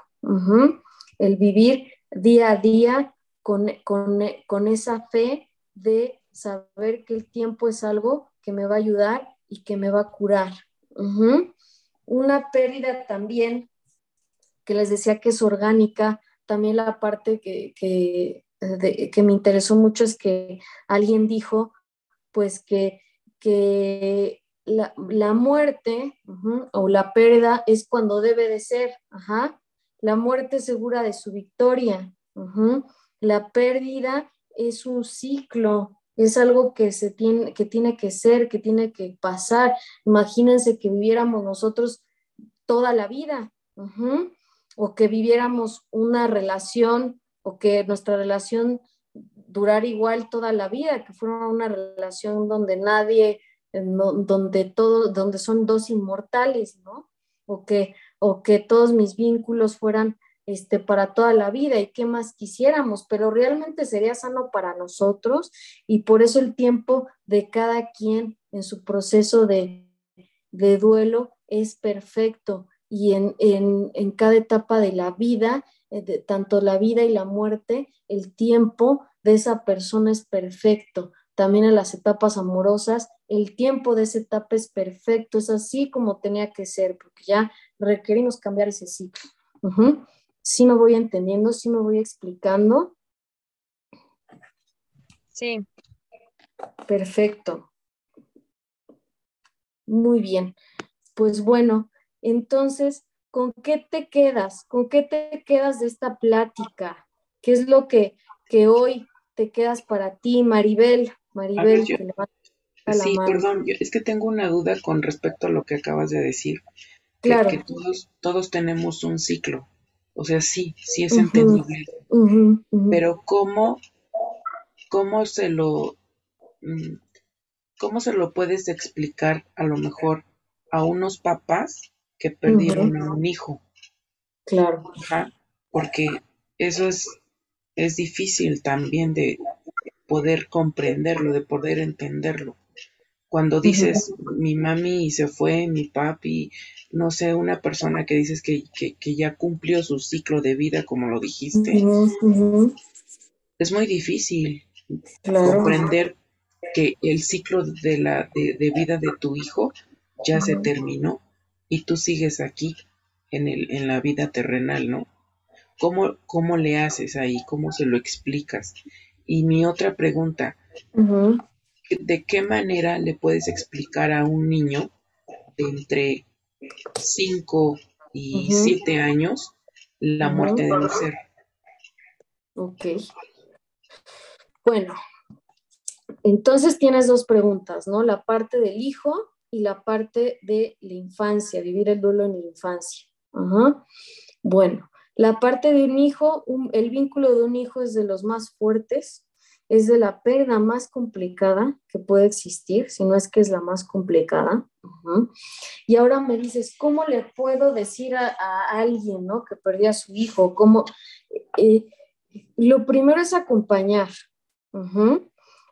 El vivir día a día con, con, esa fe de saber que el tiempo es algo que me va a ayudar y que me va a curar. Una pérdida también que les decía que es orgánica, también la parte que, que, me interesó mucho es que alguien dijo, pues que, que la, muerte o la pérdida es cuando debe de ser, la muerte segura de su victoria, la pérdida es un ciclo, es algo que se tiene que tiene que ser, que tiene que pasar. Imagínense que viviéramos nosotros toda la vida o que viviéramos una relación o que nuestra relación durara igual toda la vida, que fuera una relación donde nadie, eh, donde todo, donde son dos inmortales, ¿no? O que, o que todos mis vínculos fueran este, para toda la vida y qué más quisiéramos, pero realmente sería sano para nosotros y por eso el tiempo de cada quien en su proceso de, de duelo es perfecto y en, cada etapa de la vida, eh, tanto la vida y la muerte, el tiempo de esa persona es perfecto. También en las etapas amorosas, el tiempo de esa etapa es perfecto, es así como tenía que ser, porque ya requerimos cambiar ese ciclo. Sí me voy entendiendo, sí me voy explicando. Sí. Perfecto. Muy bien. Pues bueno, entonces, ¿con qué te quedas? ¿Con qué te quedas de esta plática? ¿Qué es lo que, que hoy te quedas para ti, Maribel? Maribel, Sí, perdón, es que tengo una duda con respecto a lo que acabas de decir. Claro. Que, todos, todos tenemos un ciclo. O sea, sí, sí es entendible. Pero ¿cómo, cómo se lo mm, cómo se lo puedes explicar a lo mejor a unos papás que perdieron a un hijo. Claro. porque eso es, es difícil también de poder comprenderlo, de poder entenderlo. Cuando dices, mi mami se fue, mi papi, no sé, una persona que dices que, ya cumplió su ciclo de vida, como lo dijiste, es muy difícil comprender que el ciclo de, la, de vida de tu hijo ya se terminó y tú sigues aquí en, el, en la vida terrenal, ¿no? ¿Cómo, ¿Cómo le haces ahí? ¿Cómo se lo explicas? Y mi otra pregunta, ¿de qué manera le puedes explicar a un niño de entre 5 y 7 años la muerte de un ser? Ok. Bueno, entonces tienes dos preguntas, ¿no? La parte del hijo y la parte de la infancia, vivir el duelo en la infancia. Bueno, la parte de un hijo, el vínculo de un hijo es de los más fuertes, es de la pérdida más complicada que puede existir, si no es que es la más complicada. Y ahora me dices, ¿cómo le puedo decir a, alguien ¿no? que perdió a su hijo? ¿Cómo? Eh, lo primero es acompañar.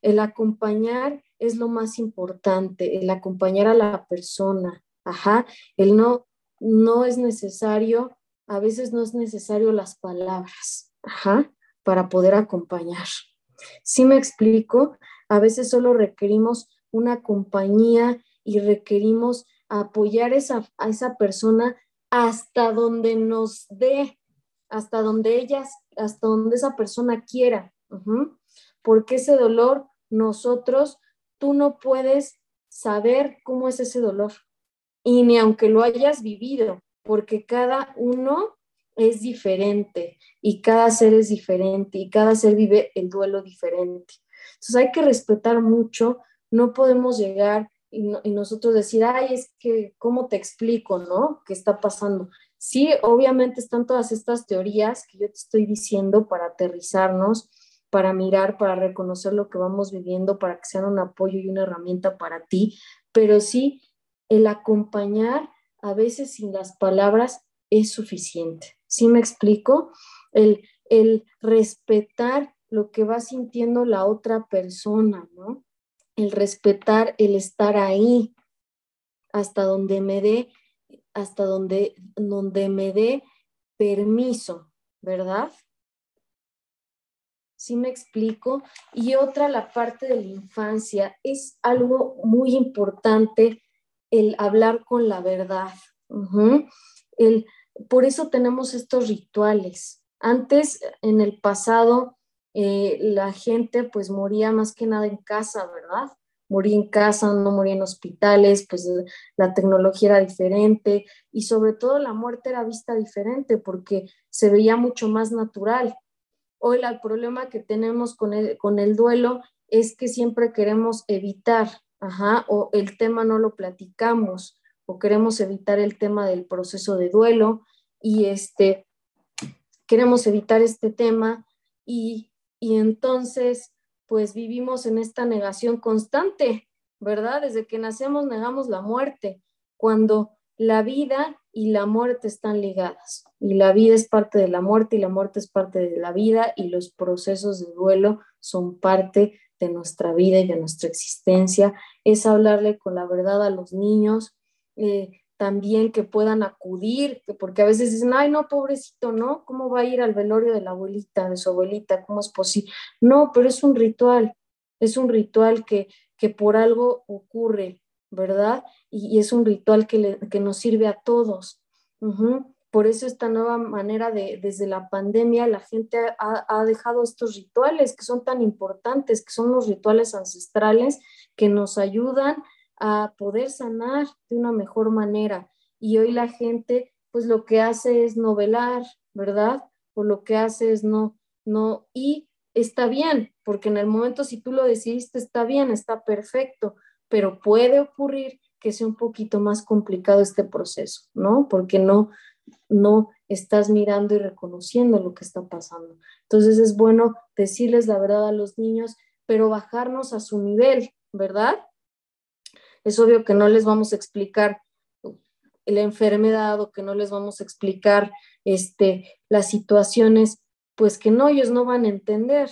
El acompañar es lo más importante, el acompañar a la persona. Ajá, el no, no es necesario, a veces no es necesario las palabras, para poder acompañar. Si me explico, a veces solo requerimos una compañía y requerimos apoyar esa, a esa persona hasta donde nos dé, hasta donde ellas, hasta donde esa persona quiera. Porque ese dolor, nosotros, tú no puedes saber cómo es ese dolor. Y ni aunque lo hayas vivido, porque cada uno es diferente y cada ser es diferente y cada ser vive el duelo diferente. Entonces hay que respetar mucho, no podemos llegar y, nosotros decir, ay, es que, ¿cómo te explico, no? ¿Qué está pasando? Sí, obviamente están todas estas teorías que yo te estoy diciendo para aterrizarnos, para mirar, para reconocer lo que vamos viviendo, para que sean un apoyo y una herramienta para ti, pero sí, el acompañar a veces sin las palabras es suficiente. ¿Sí me explico? El, el respetar lo que va sintiendo la otra persona, ¿no? El respetar, el estar ahí hasta donde me dé, hasta donde, donde me dé permiso, ¿verdad? ¿Sí me explico? Y otra, la parte de la infancia, es algo muy importante el hablar con la verdad. el por eso tenemos estos rituales. Antes, en el pasado, eh, la gente pues moría más que nada en casa, ¿verdad? Moría en casa, no moría en hospitales, pues la tecnología era diferente y sobre todo la muerte era vista diferente porque se veía mucho más natural. Hoy el problema que tenemos con el, con el duelo es que siempre queremos evitar, ajá, o el tema no lo platicamos o queremos evitar el tema del proceso de duelo y este, queremos evitar este tema y, y entonces pues vivimos en esta negación constante, ¿verdad? Desde que nacemos negamos la muerte, cuando la vida y la muerte están ligadas y la vida es parte de la muerte y la muerte es parte de la vida y los procesos de duelo son parte de nuestra vida y de nuestra existencia. Es hablarle con la verdad a los niños, eh, también que puedan acudir, porque a veces dicen, ay, no, pobrecito, ¿no? ¿Cómo va a ir al velorio de la abuelita, de su abuelita? ¿Cómo es posible? No, pero es un ritual, es un ritual que, que por algo ocurre, ¿verdad? Y, es un ritual que, que, nos sirve a todos. Por eso esta nueva manera de, desde la pandemia, la gente ha, ha, dejado estos rituales que son tan importantes, que son los rituales ancestrales que nos ayudan a poder sanar de una mejor manera. Y hoy la gente, pues lo que hace es novelar, ¿verdad? O lo que hace es no, no, y está bien, porque en el momento si tú lo decidiste, está bien, está perfecto, pero puede ocurrir que sea un poquito más complicado este proceso, ¿no? Porque no, no estás mirando y reconociendo lo que está pasando. Entonces es bueno decirles la verdad a los niños, pero bajarnos a su nivel, ¿verdad? Es obvio que no les vamos a explicar la enfermedad o que no les vamos a explicar este, las situaciones, pues que no, ellos no van a entender.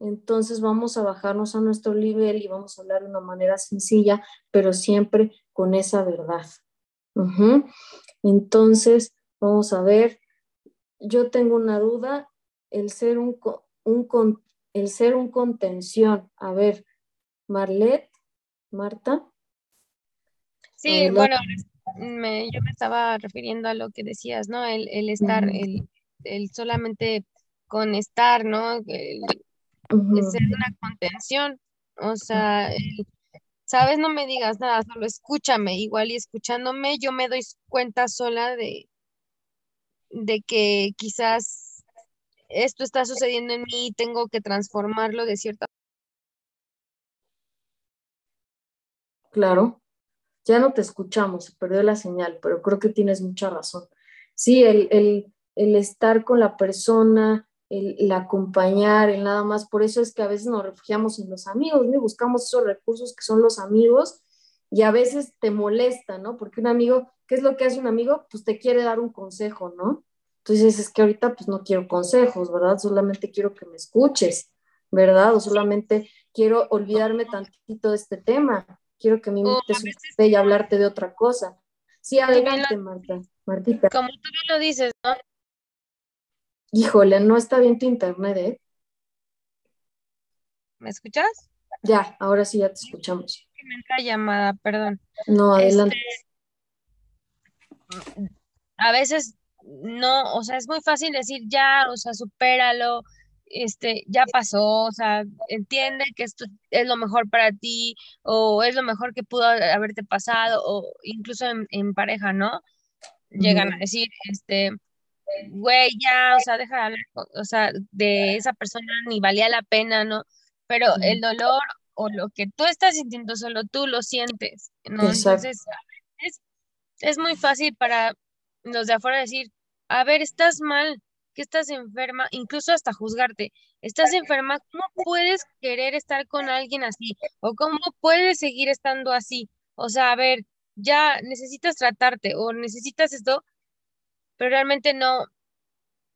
Entonces vamos a bajarnos a nuestro nivel y vamos a hablar de una manera sencilla, pero siempre con esa verdad. Entonces, vamos a ver, yo tengo una duda, el ser un, un, el ser un contención. A ver, Marlet, Marta. Sí, bueno, me, yo me estaba refiriendo a lo que decías, ¿no? El, el estar, el, el, solamente con estar, ¿no? El, ser una contención, o sea, sabes, no me digas nada, solo escúchame, igual y escuchándome yo me doy cuenta sola de, de que quizás esto está sucediendo en mí y tengo que transformarlo de cierta Claro ya no te escuchamos, se perdió la señal, pero creo que tienes mucha razón. Sí, el, el, estar con la persona, el, acompañar, el nada más, por eso es que a veces nos refugiamos en los amigos, ¿no? buscamos esos recursos que son los amigos y a veces te molesta, ¿no? Porque un amigo, ¿qué es lo que hace un amigo? Pues te quiere dar un consejo, ¿no? Entonces es que ahorita pues no quiero consejos, ¿verdad? Solamente quiero que me escuches, ¿verdad? O solamente quiero olvidarme tantito de este tema quiero que me invites usted y hablarte de otra cosa. Sí, adelante, Marta. Martita. Como tú bien lo dices, ¿no? Híjole, no está bien tu internet, ¿eh? ¿Me escuchas? Ya, ahora sí ya te escuchamos. Me entra llamada, perdón. No, adelante. Este, a veces no, o sea, es muy fácil decir ya, o sea, supéralo, este, ya pasó, o sea, entiende que esto es lo mejor para ti o es lo mejor que pudo haberte pasado o incluso en, pareja, ¿no? Llegan a decir, este, güey, ya, o sea, deja de hablar, o sea, de esa persona ni valía la pena, ¿no? Pero el dolor o lo que tú estás sintiendo, solo tú lo sientes, ¿no? Entonces, es, es muy fácil para los de afuera decir, a ver, estás mal, que estás enferma, incluso hasta juzgarte, estás enferma, ¿cómo puedes querer estar con alguien así? ¿O cómo puedes seguir estando así? O sea, a ver, ya necesitas tratarte o necesitas esto, pero realmente no,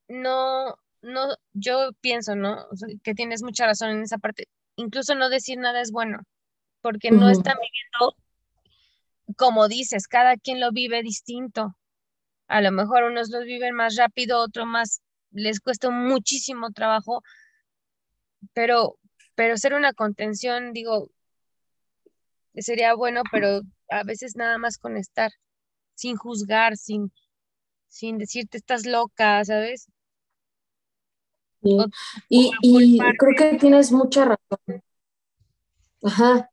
no, no, yo pienso, ¿no? que tienes mucha razón en esa parte. Incluso no decir nada es bueno, porque no están viviendo, como dices, cada quien lo vive distinto. A lo mejor unos los viven más rápido, otros más les cuesta muchísimo trabajo, pero, pero ser una contención, digo, sería bueno, pero a veces nada más con estar, sin juzgar, sin, sin decirte estás loca, ¿sabes? y, y creo que tienes mucha razón. Ajá.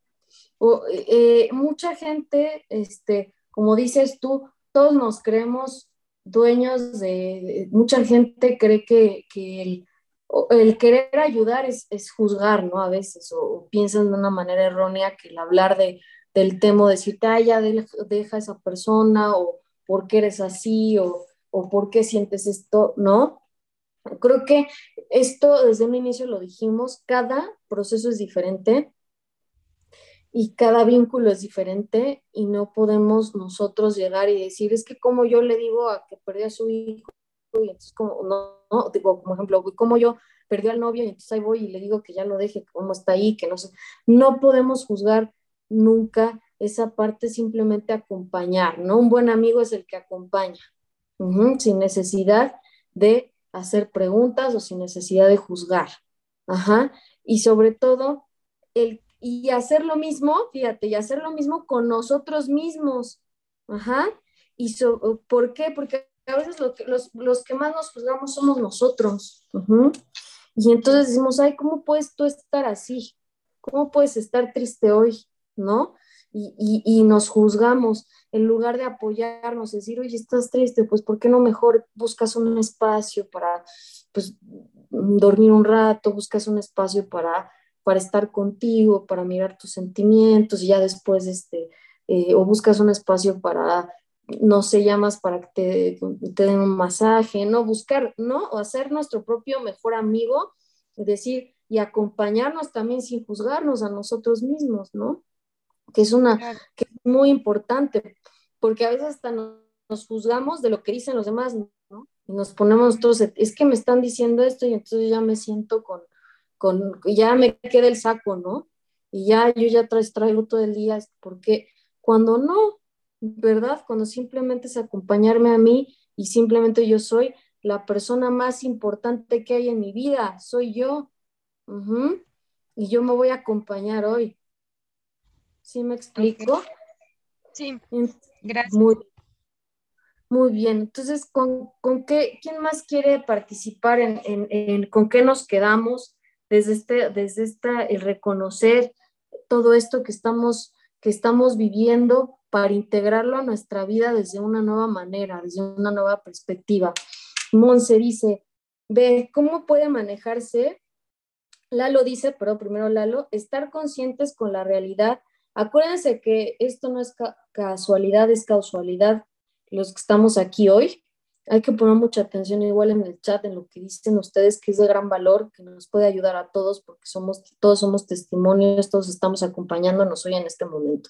Eh, mucha gente, este, como dices tú, todos nos creemos dueños de, mucha gente cree que, el, el, querer ayudar es, juzgar, ¿no? A veces, o, piensan de una manera errónea que el hablar de, del tema, decirte, ah, ya deja a esa persona, o por qué eres así, o, o por qué sientes esto, ¿no? Creo que esto desde un inicio lo dijimos, cada proceso es diferente y cada vínculo es diferente y no podemos nosotros llegar y decir, es que como yo le digo a que perdió a su hijo, y entonces como, no, digo, como ejemplo, como yo perdió al novio y entonces ahí voy y le digo que ya lo deje, cómo está ahí, que no sé, no podemos juzgar nunca esa parte, simplemente acompañar, ¿no? Un buen amigo es el que acompaña, sin necesidad de hacer preguntas o sin necesidad de juzgar, ajá, y sobre todo el y hacer lo mismo, fíjate, y hacer lo mismo con nosotros mismos. Ajá. ¿Y por qué? Porque a veces los, los, que más nos juzgamos somos nosotros. Y entonces decimos, ay, ¿cómo puedes tú estar así? ¿Cómo puedes estar triste hoy? ¿No? Y, y, nos juzgamos en lugar de apoyarnos, decir, oye, estás triste, pues ¿por qué no mejor buscas un espacio para, pues, dormir un rato, buscas un espacio para para estar contigo, para mirar tus sentimientos y ya después, este, eh, o buscas un espacio para, no sé, llamas para que te, te, den un masaje, ¿no? Buscar, ¿no? O hacer nuestro propio mejor amigo, es decir, y acompañarnos también sin juzgarnos a nosotros mismos, ¿no? Que es una, que es muy importante, porque a veces hasta nos, nos juzgamos de lo que dicen los demás, ¿no? Y nos ponemos todos, es que me están diciendo esto y entonces ya me siento con, con, ya me queda el saco, ¿no? Y ya yo ya traigo todo el día, porque cuando no, ¿verdad? Cuando simplemente es acompañarme a mí y simplemente yo soy la persona más importante que hay en mi vida, soy yo. Y yo me voy a acompañar hoy. ¿Sí me explico? Sí, gracias. Muy, muy bien, entonces, ¿con, con qué, quién más quiere participar en, en, con qué nos quedamos? Desde, este, desde esta, el reconocer todo esto que estamos, que estamos viviendo para integrarlo a nuestra vida desde una nueva manera, desde una nueva perspectiva. Monse dice, ve, ¿cómo puede manejarse? Lalo dice, pero primero Lalo, estar conscientes con la realidad. Acuérdense que esto no es casualidad, es causalidad los que estamos aquí hoy hay que poner mucha atención igual en el chat, en lo que dicen ustedes, que es de gran valor, que nos puede ayudar a todos, porque somos, todos somos testimonios, todos estamos acompañándonos hoy en este momento.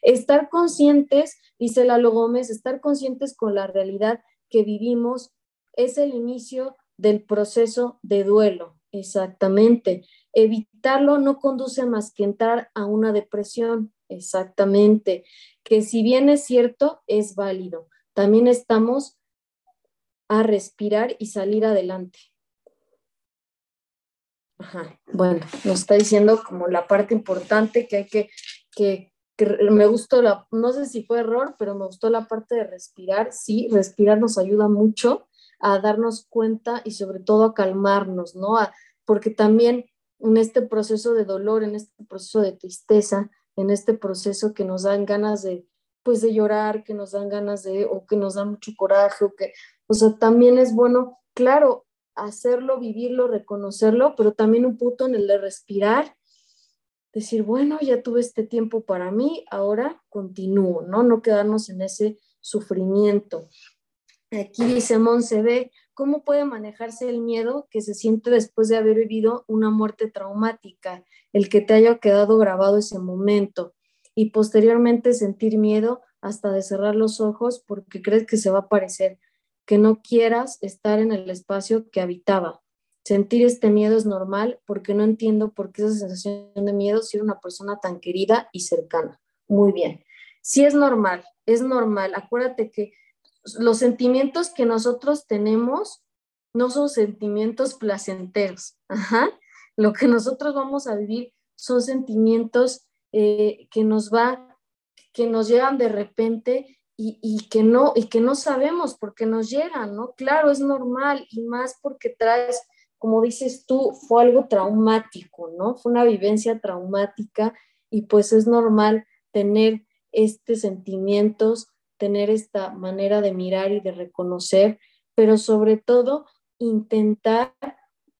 Estar conscientes, dice Lalo Gómez, estar conscientes con la realidad que vivimos es el inicio del proceso de duelo, exactamente. Evitarlo no conduce más que entrar a una depresión, exactamente. Que si bien es cierto, es válido. También estamos a respirar y salir adelante. Ajá. Bueno, nos está diciendo como la parte importante que hay que, que, me gustó la, no sé si fue error, pero me gustó la parte de respirar. Sí, respirar nos ayuda mucho a darnos cuenta y sobre todo a calmarnos, ¿no? porque también en este proceso de dolor, en este proceso de tristeza, en este proceso que nos dan ganas de, pues de llorar, que nos dan ganas de, o que nos da mucho coraje, o que, o sea, también es bueno, claro, hacerlo, vivirlo, reconocerlo, pero también un punto en el de respirar, decir, bueno, ya tuve este tiempo para mí, ahora continúo, ¿no? No quedarnos en ese sufrimiento. Aquí dice Monse B, ¿cómo puede manejarse el miedo que se siente después de haber vivido una muerte traumática, el que te haya quedado grabado ese momento y posteriormente sentir miedo hasta de cerrar los ojos porque crees que se va a aparecer? que no quieras estar en el espacio que habitaba. Sentir este miedo es normal porque no entiendo por qué esa sensación de miedo si era una persona tan querida y cercana. Muy bien. Sí es normal, es normal. Acuérdate que los sentimientos que nosotros tenemos no son sentimientos placenteros. Ajá. Lo que nosotros vamos a vivir son sentimientos eh, que nos va, que nos llegan de repente y, que no, y que no sabemos por qué nos llegan, ¿no? Claro, es normal y más porque traes, como dices tú, fue algo traumático, ¿no? Fue una vivencia traumática y pues es normal tener estos sentimientos, tener esta manera de mirar y de reconocer, pero sobre todo intentar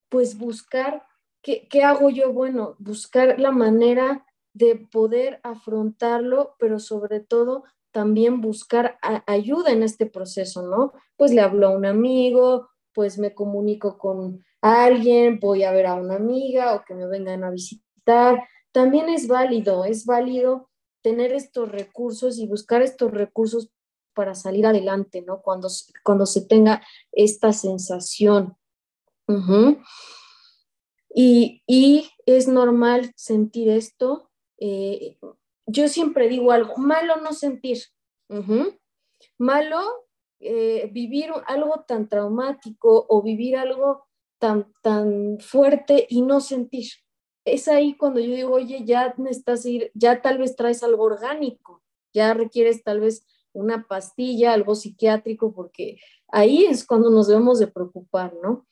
pues buscar, ¿qué, qué hago yo? Bueno, buscar la manera de poder afrontarlo, pero sobre todo también buscar ayuda en este proceso, ¿no? Pues le hablo a un amigo, pues me comunico con alguien, voy a ver a una amiga o que me vengan a visitar. También es válido, es válido tener estos recursos y buscar estos recursos para salir adelante, ¿no? Cuando, cuando se tenga esta sensación. y, y, es normal sentir esto. Eh, yo siempre digo algo, malo no sentir, malo eh, vivir algo tan traumático o vivir algo tan, tan fuerte y no sentir. Es ahí cuando yo digo, oye, ya necesitas ir, ya tal vez traes algo orgánico, ya requieres tal vez una pastilla, algo psiquiátrico, porque ahí es cuando nos debemos de preocupar, ¿no?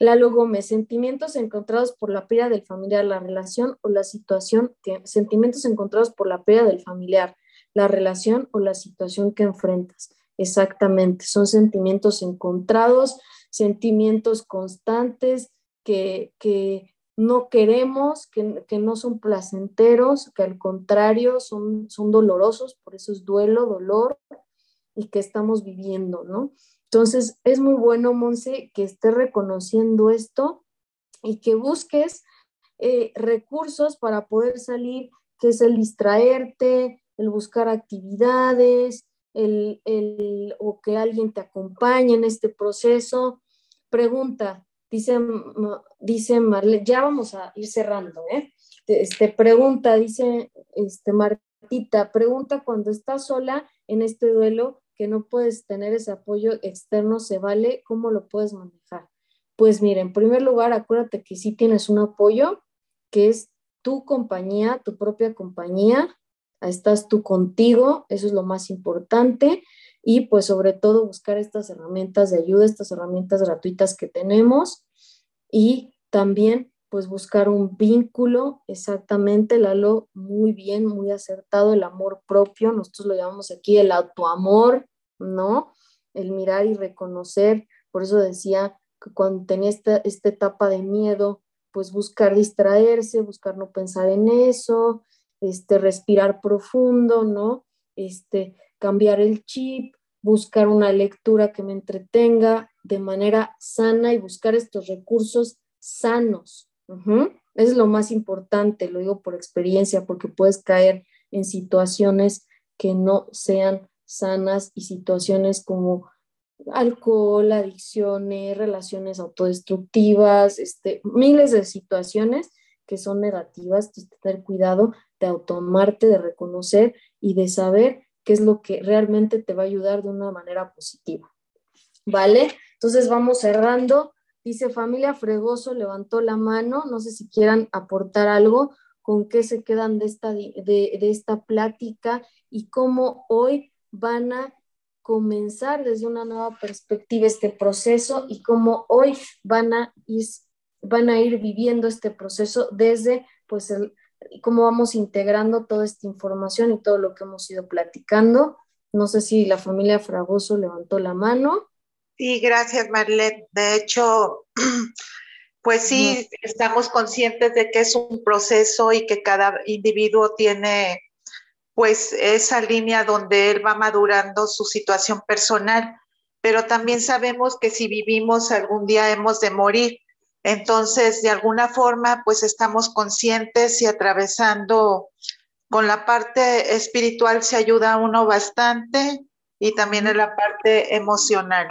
Lalo Gómez, sentimientos encontrados por la pérdida del familiar, la relación o la situación, que, sentimientos encontrados por la pérdida del familiar, la relación o la situación que enfrentas. Exactamente, son sentimientos encontrados, sentimientos constantes que, que no queremos, que, que, no son placenteros, que al contrario son, son dolorosos, por eso es duelo, dolor y que estamos viviendo, ¿no? Entonces, es muy bueno, Monse, que estés reconociendo esto y que busques eh, recursos para poder salir, que es el distraerte, el buscar actividades, el, o que alguien te acompañe en este proceso. Pregunta, dice, dice Marle, ya vamos a ir cerrando, ¿eh? Este, pregunta, dice este, Martita, pregunta cuando estás sola en este duelo, que no puedes tener ese apoyo externo, se vale, ¿cómo lo puedes manejar? Pues mira, en primer lugar, acuérdate que sí tienes un apoyo, que es tu compañía, tu propia compañía, estás tú contigo, eso es lo más importante, y pues sobre todo buscar estas herramientas de ayuda, estas herramientas gratuitas que tenemos, y también pues buscar un vínculo, exactamente, Lalo, muy bien, muy acertado, el amor propio, nosotros lo llamamos aquí el autoamor, ¿no? El mirar y reconocer, por eso decía que cuando tenía esta, esta etapa de miedo, pues buscar distraerse, buscar no pensar en eso, este, respirar profundo, ¿no? Este, cambiar el chip, buscar una lectura que me entretenga de manera sana y buscar estos recursos sanos, es lo más importante, lo digo por experiencia, porque puedes caer en situaciones que no sean sanas y situaciones como alcohol, adicciones, relaciones autodestructivas, este, miles de situaciones que son negativas, tener cuidado de automarte, de reconocer y de saber qué es lo que realmente te va a ayudar de una manera positiva. ¿Vale? Entonces vamos cerrando Dice familia Fregoso levantó la mano, no sé si quieran aportar algo, con qué se quedan de esta, de, esta plática y cómo hoy van a comenzar desde una nueva perspectiva este proceso y cómo hoy van a ir, van a ir viviendo este proceso desde pues el, cómo vamos integrando toda esta información y todo lo que hemos ido platicando. No sé si la familia Fragoso levantó la mano. Sí, gracias, Marlet. De hecho, pues sí, estamos conscientes de que es un proceso y que cada individuo tiene pues esa línea donde él va madurando su situación personal, pero también sabemos que si vivimos algún día hemos de morir. Entonces, de alguna forma, pues estamos conscientes y atravesando con la parte espiritual se ayuda a uno bastante y también en la parte emocional.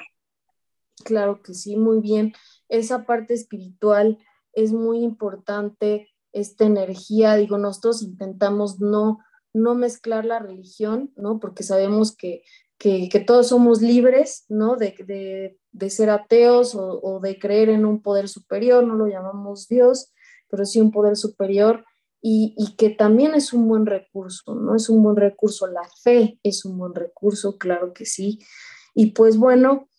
Claro que sí, muy bien. Esa parte espiritual es muy importante, esta energía, digo, nosotros intentamos no no mezclar la religión, ¿no? Porque sabemos que, todos somos libres, ¿no? De, ser ateos o, de creer en un poder superior, no lo llamamos Dios, pero sí un poder superior y, y, que también es un buen recurso, ¿no? Es un buen recurso, la fe es un buen recurso, claro que sí. Y pues bueno,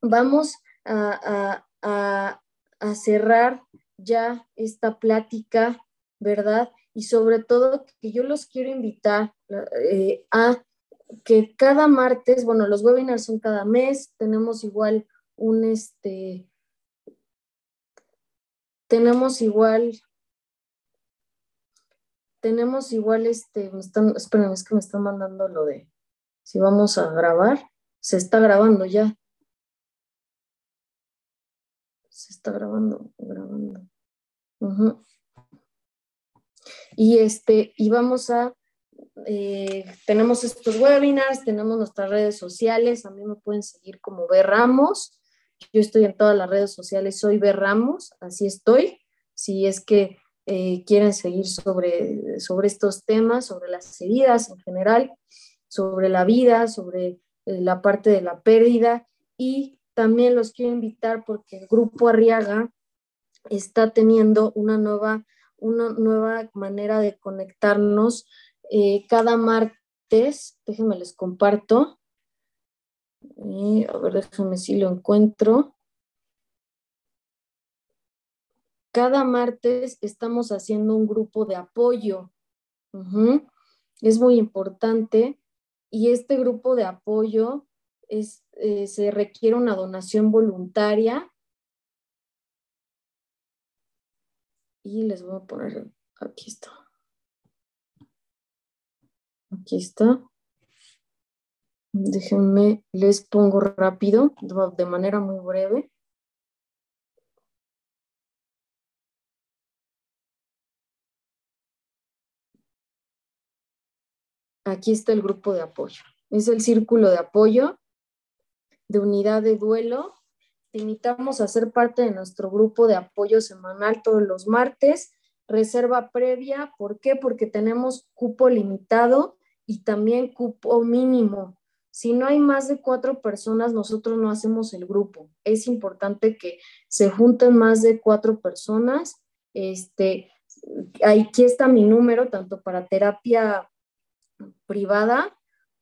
vamos a, a cerrar ya esta plática, ¿verdad? y sobre todo que yo los quiero invitar eh, a que cada martes, bueno, los webinars son cada mes, tenemos igual un, este, tenemos igual, tenemos igual, este, me están, es que me están mandando lo de, si vamos a grabar, se está grabando ya. Grabando, grabando. Y, este, y vamos a, eh, tenemos estos webinars, tenemos nuestras redes sociales, a mí me pueden seguir como B Ramos, yo estoy en todas las redes sociales, soy B Ramos, así estoy, si es que eh, quieren seguir sobre, sobre estos temas, sobre las heridas en general, sobre la vida, sobre eh, la parte de la pérdida y también los quiero invitar porque el grupo Arriaga está teniendo una nueva una nueva manera de conectarnos eh, cada martes. Déjenme les comparto. a ver, déjenme si lo encuentro. Cada martes estamos haciendo un grupo de apoyo. Es muy importante. Y este grupo de apoyo eh, se requiere una donación voluntaria y les voy a poner, aquí está. Aquí está. Déjenme, les pongo rápido, de manera muy breve. Aquí está el grupo de apoyo. Es el círculo de apoyo de unidad de duelo te invitamos a ser parte de nuestro grupo de apoyo semanal todos los martes. Reserva previa, ¿por qué? Porque tenemos cupo limitado y también cupo mínimo. Si no hay más de cuatro personas, nosotros no hacemos el grupo. Es importante que se junten más de cuatro personas. Este, aquí está mi número, tanto para terapia privada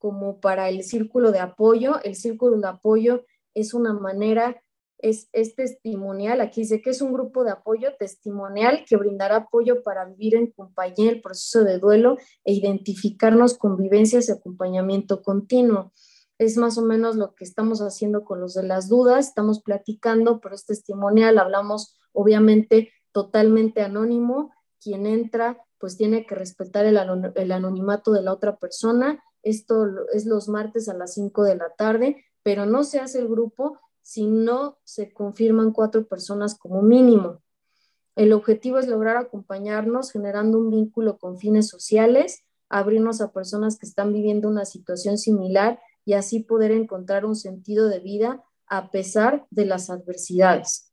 como para el círculo de apoyo. El círculo de apoyo es una manera es, testimonial. Aquí dice que es un grupo de apoyo testimonial que brindará apoyo para vivir en compañía el proceso de duelo e identificarnos con vivencias y acompañamiento continuo. Es más o menos lo que estamos haciendo con los de las dudas. Estamos platicando, pero es testimonial. Hablamos, obviamente, totalmente anónimo. Quien entra, pues tiene que respetar el anonimato de la otra persona. Esto es los martes a las 5 de la tarde, pero no se hace el grupo si no se confirman cuatro personas como mínimo. El objetivo es lograr acompañarnos generando un vínculo con fines sociales, abrirnos a personas que están viviendo una situación similar y así poder encontrar un sentido de vida a pesar de las adversidades.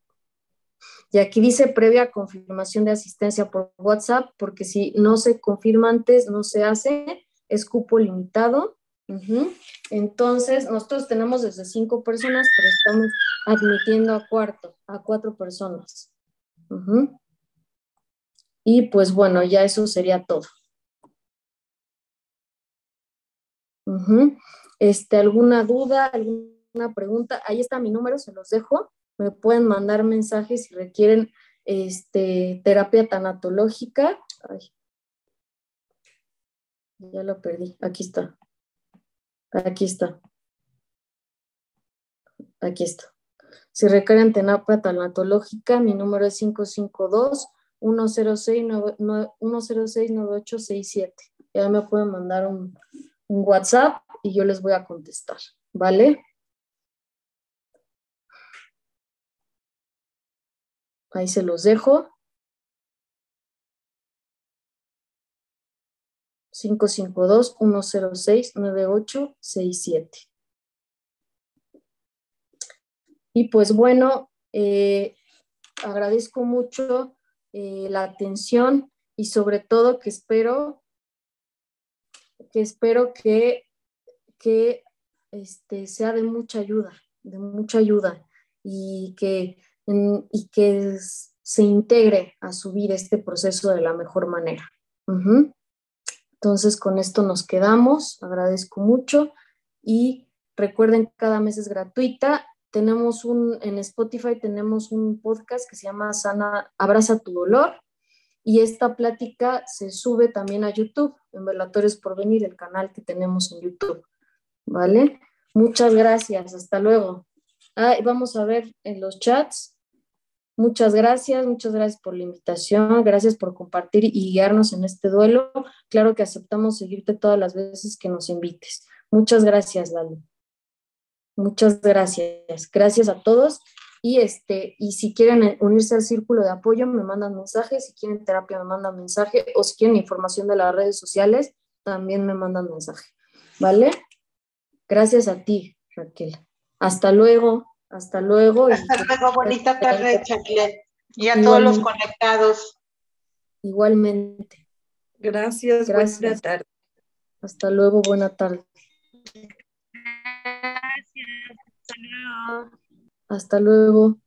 Y aquí dice previa confirmación de asistencia por WhatsApp, porque si no se confirma antes, no se hace, es cupo limitado Entonces, nosotros tenemos desde cinco personas, pero estamos admitiendo a cuarto, a cuatro personas. Y pues bueno, ya eso sería todo. este, ¿Alguna duda, alguna pregunta? Ahí está mi número, se los dejo. Me pueden mandar mensajes si requieren este, terapia tanatológica. Ya lo perdí. Aquí está. Aquí está. Aquí está. Si requieren terapia tanatológica, mi número es 552 106 9867. Ya me pueden mandar un WhatsApp y yo les voy a contestar, ¿vale? Ahí se los dejo. 552-106-9867. Y pues bueno, eh, agradezco mucho eh, la atención y sobre todo que espero que espero que, que este, sea de mucha ayuda, de mucha ayuda y que, y que se integre a subir este proceso de la mejor manera. Entonces, con esto nos quedamos. Agradezco mucho y recuerden cada mes es gratuita. Tenemos un, en Spotify tenemos un podcast que se llama Sana, Abraza tu dolor y esta plática se sube también a YouTube, en Velatorios por Venir, el canal que tenemos en YouTube. ¿Vale? Muchas gracias, hasta luego. Vamos a ver en los chats. Muchas gracias, muchas gracias por la invitación, gracias por compartir y guiarnos en este duelo. Claro que aceptamos seguirte todas las veces que nos invites. Muchas gracias, Lalo. Muchas gracias. Gracias a todos y, este, y si quieren unirse al círculo de apoyo, me mandan mensajes. Si quieren terapia, me mandan mensaje. O si quieren información de las redes sociales, también me mandan mensaje. ¿Vale? Gracias a ti, Raquel. Hasta luego. Hasta luego. Hasta luego. Bonita tarde, Raquel. Y a todos los conectados. Igualmente. Gracias. Gracias. Buena tarde. Hasta luego. Buena tarde. Gracias. Hasta luego. Hasta luego.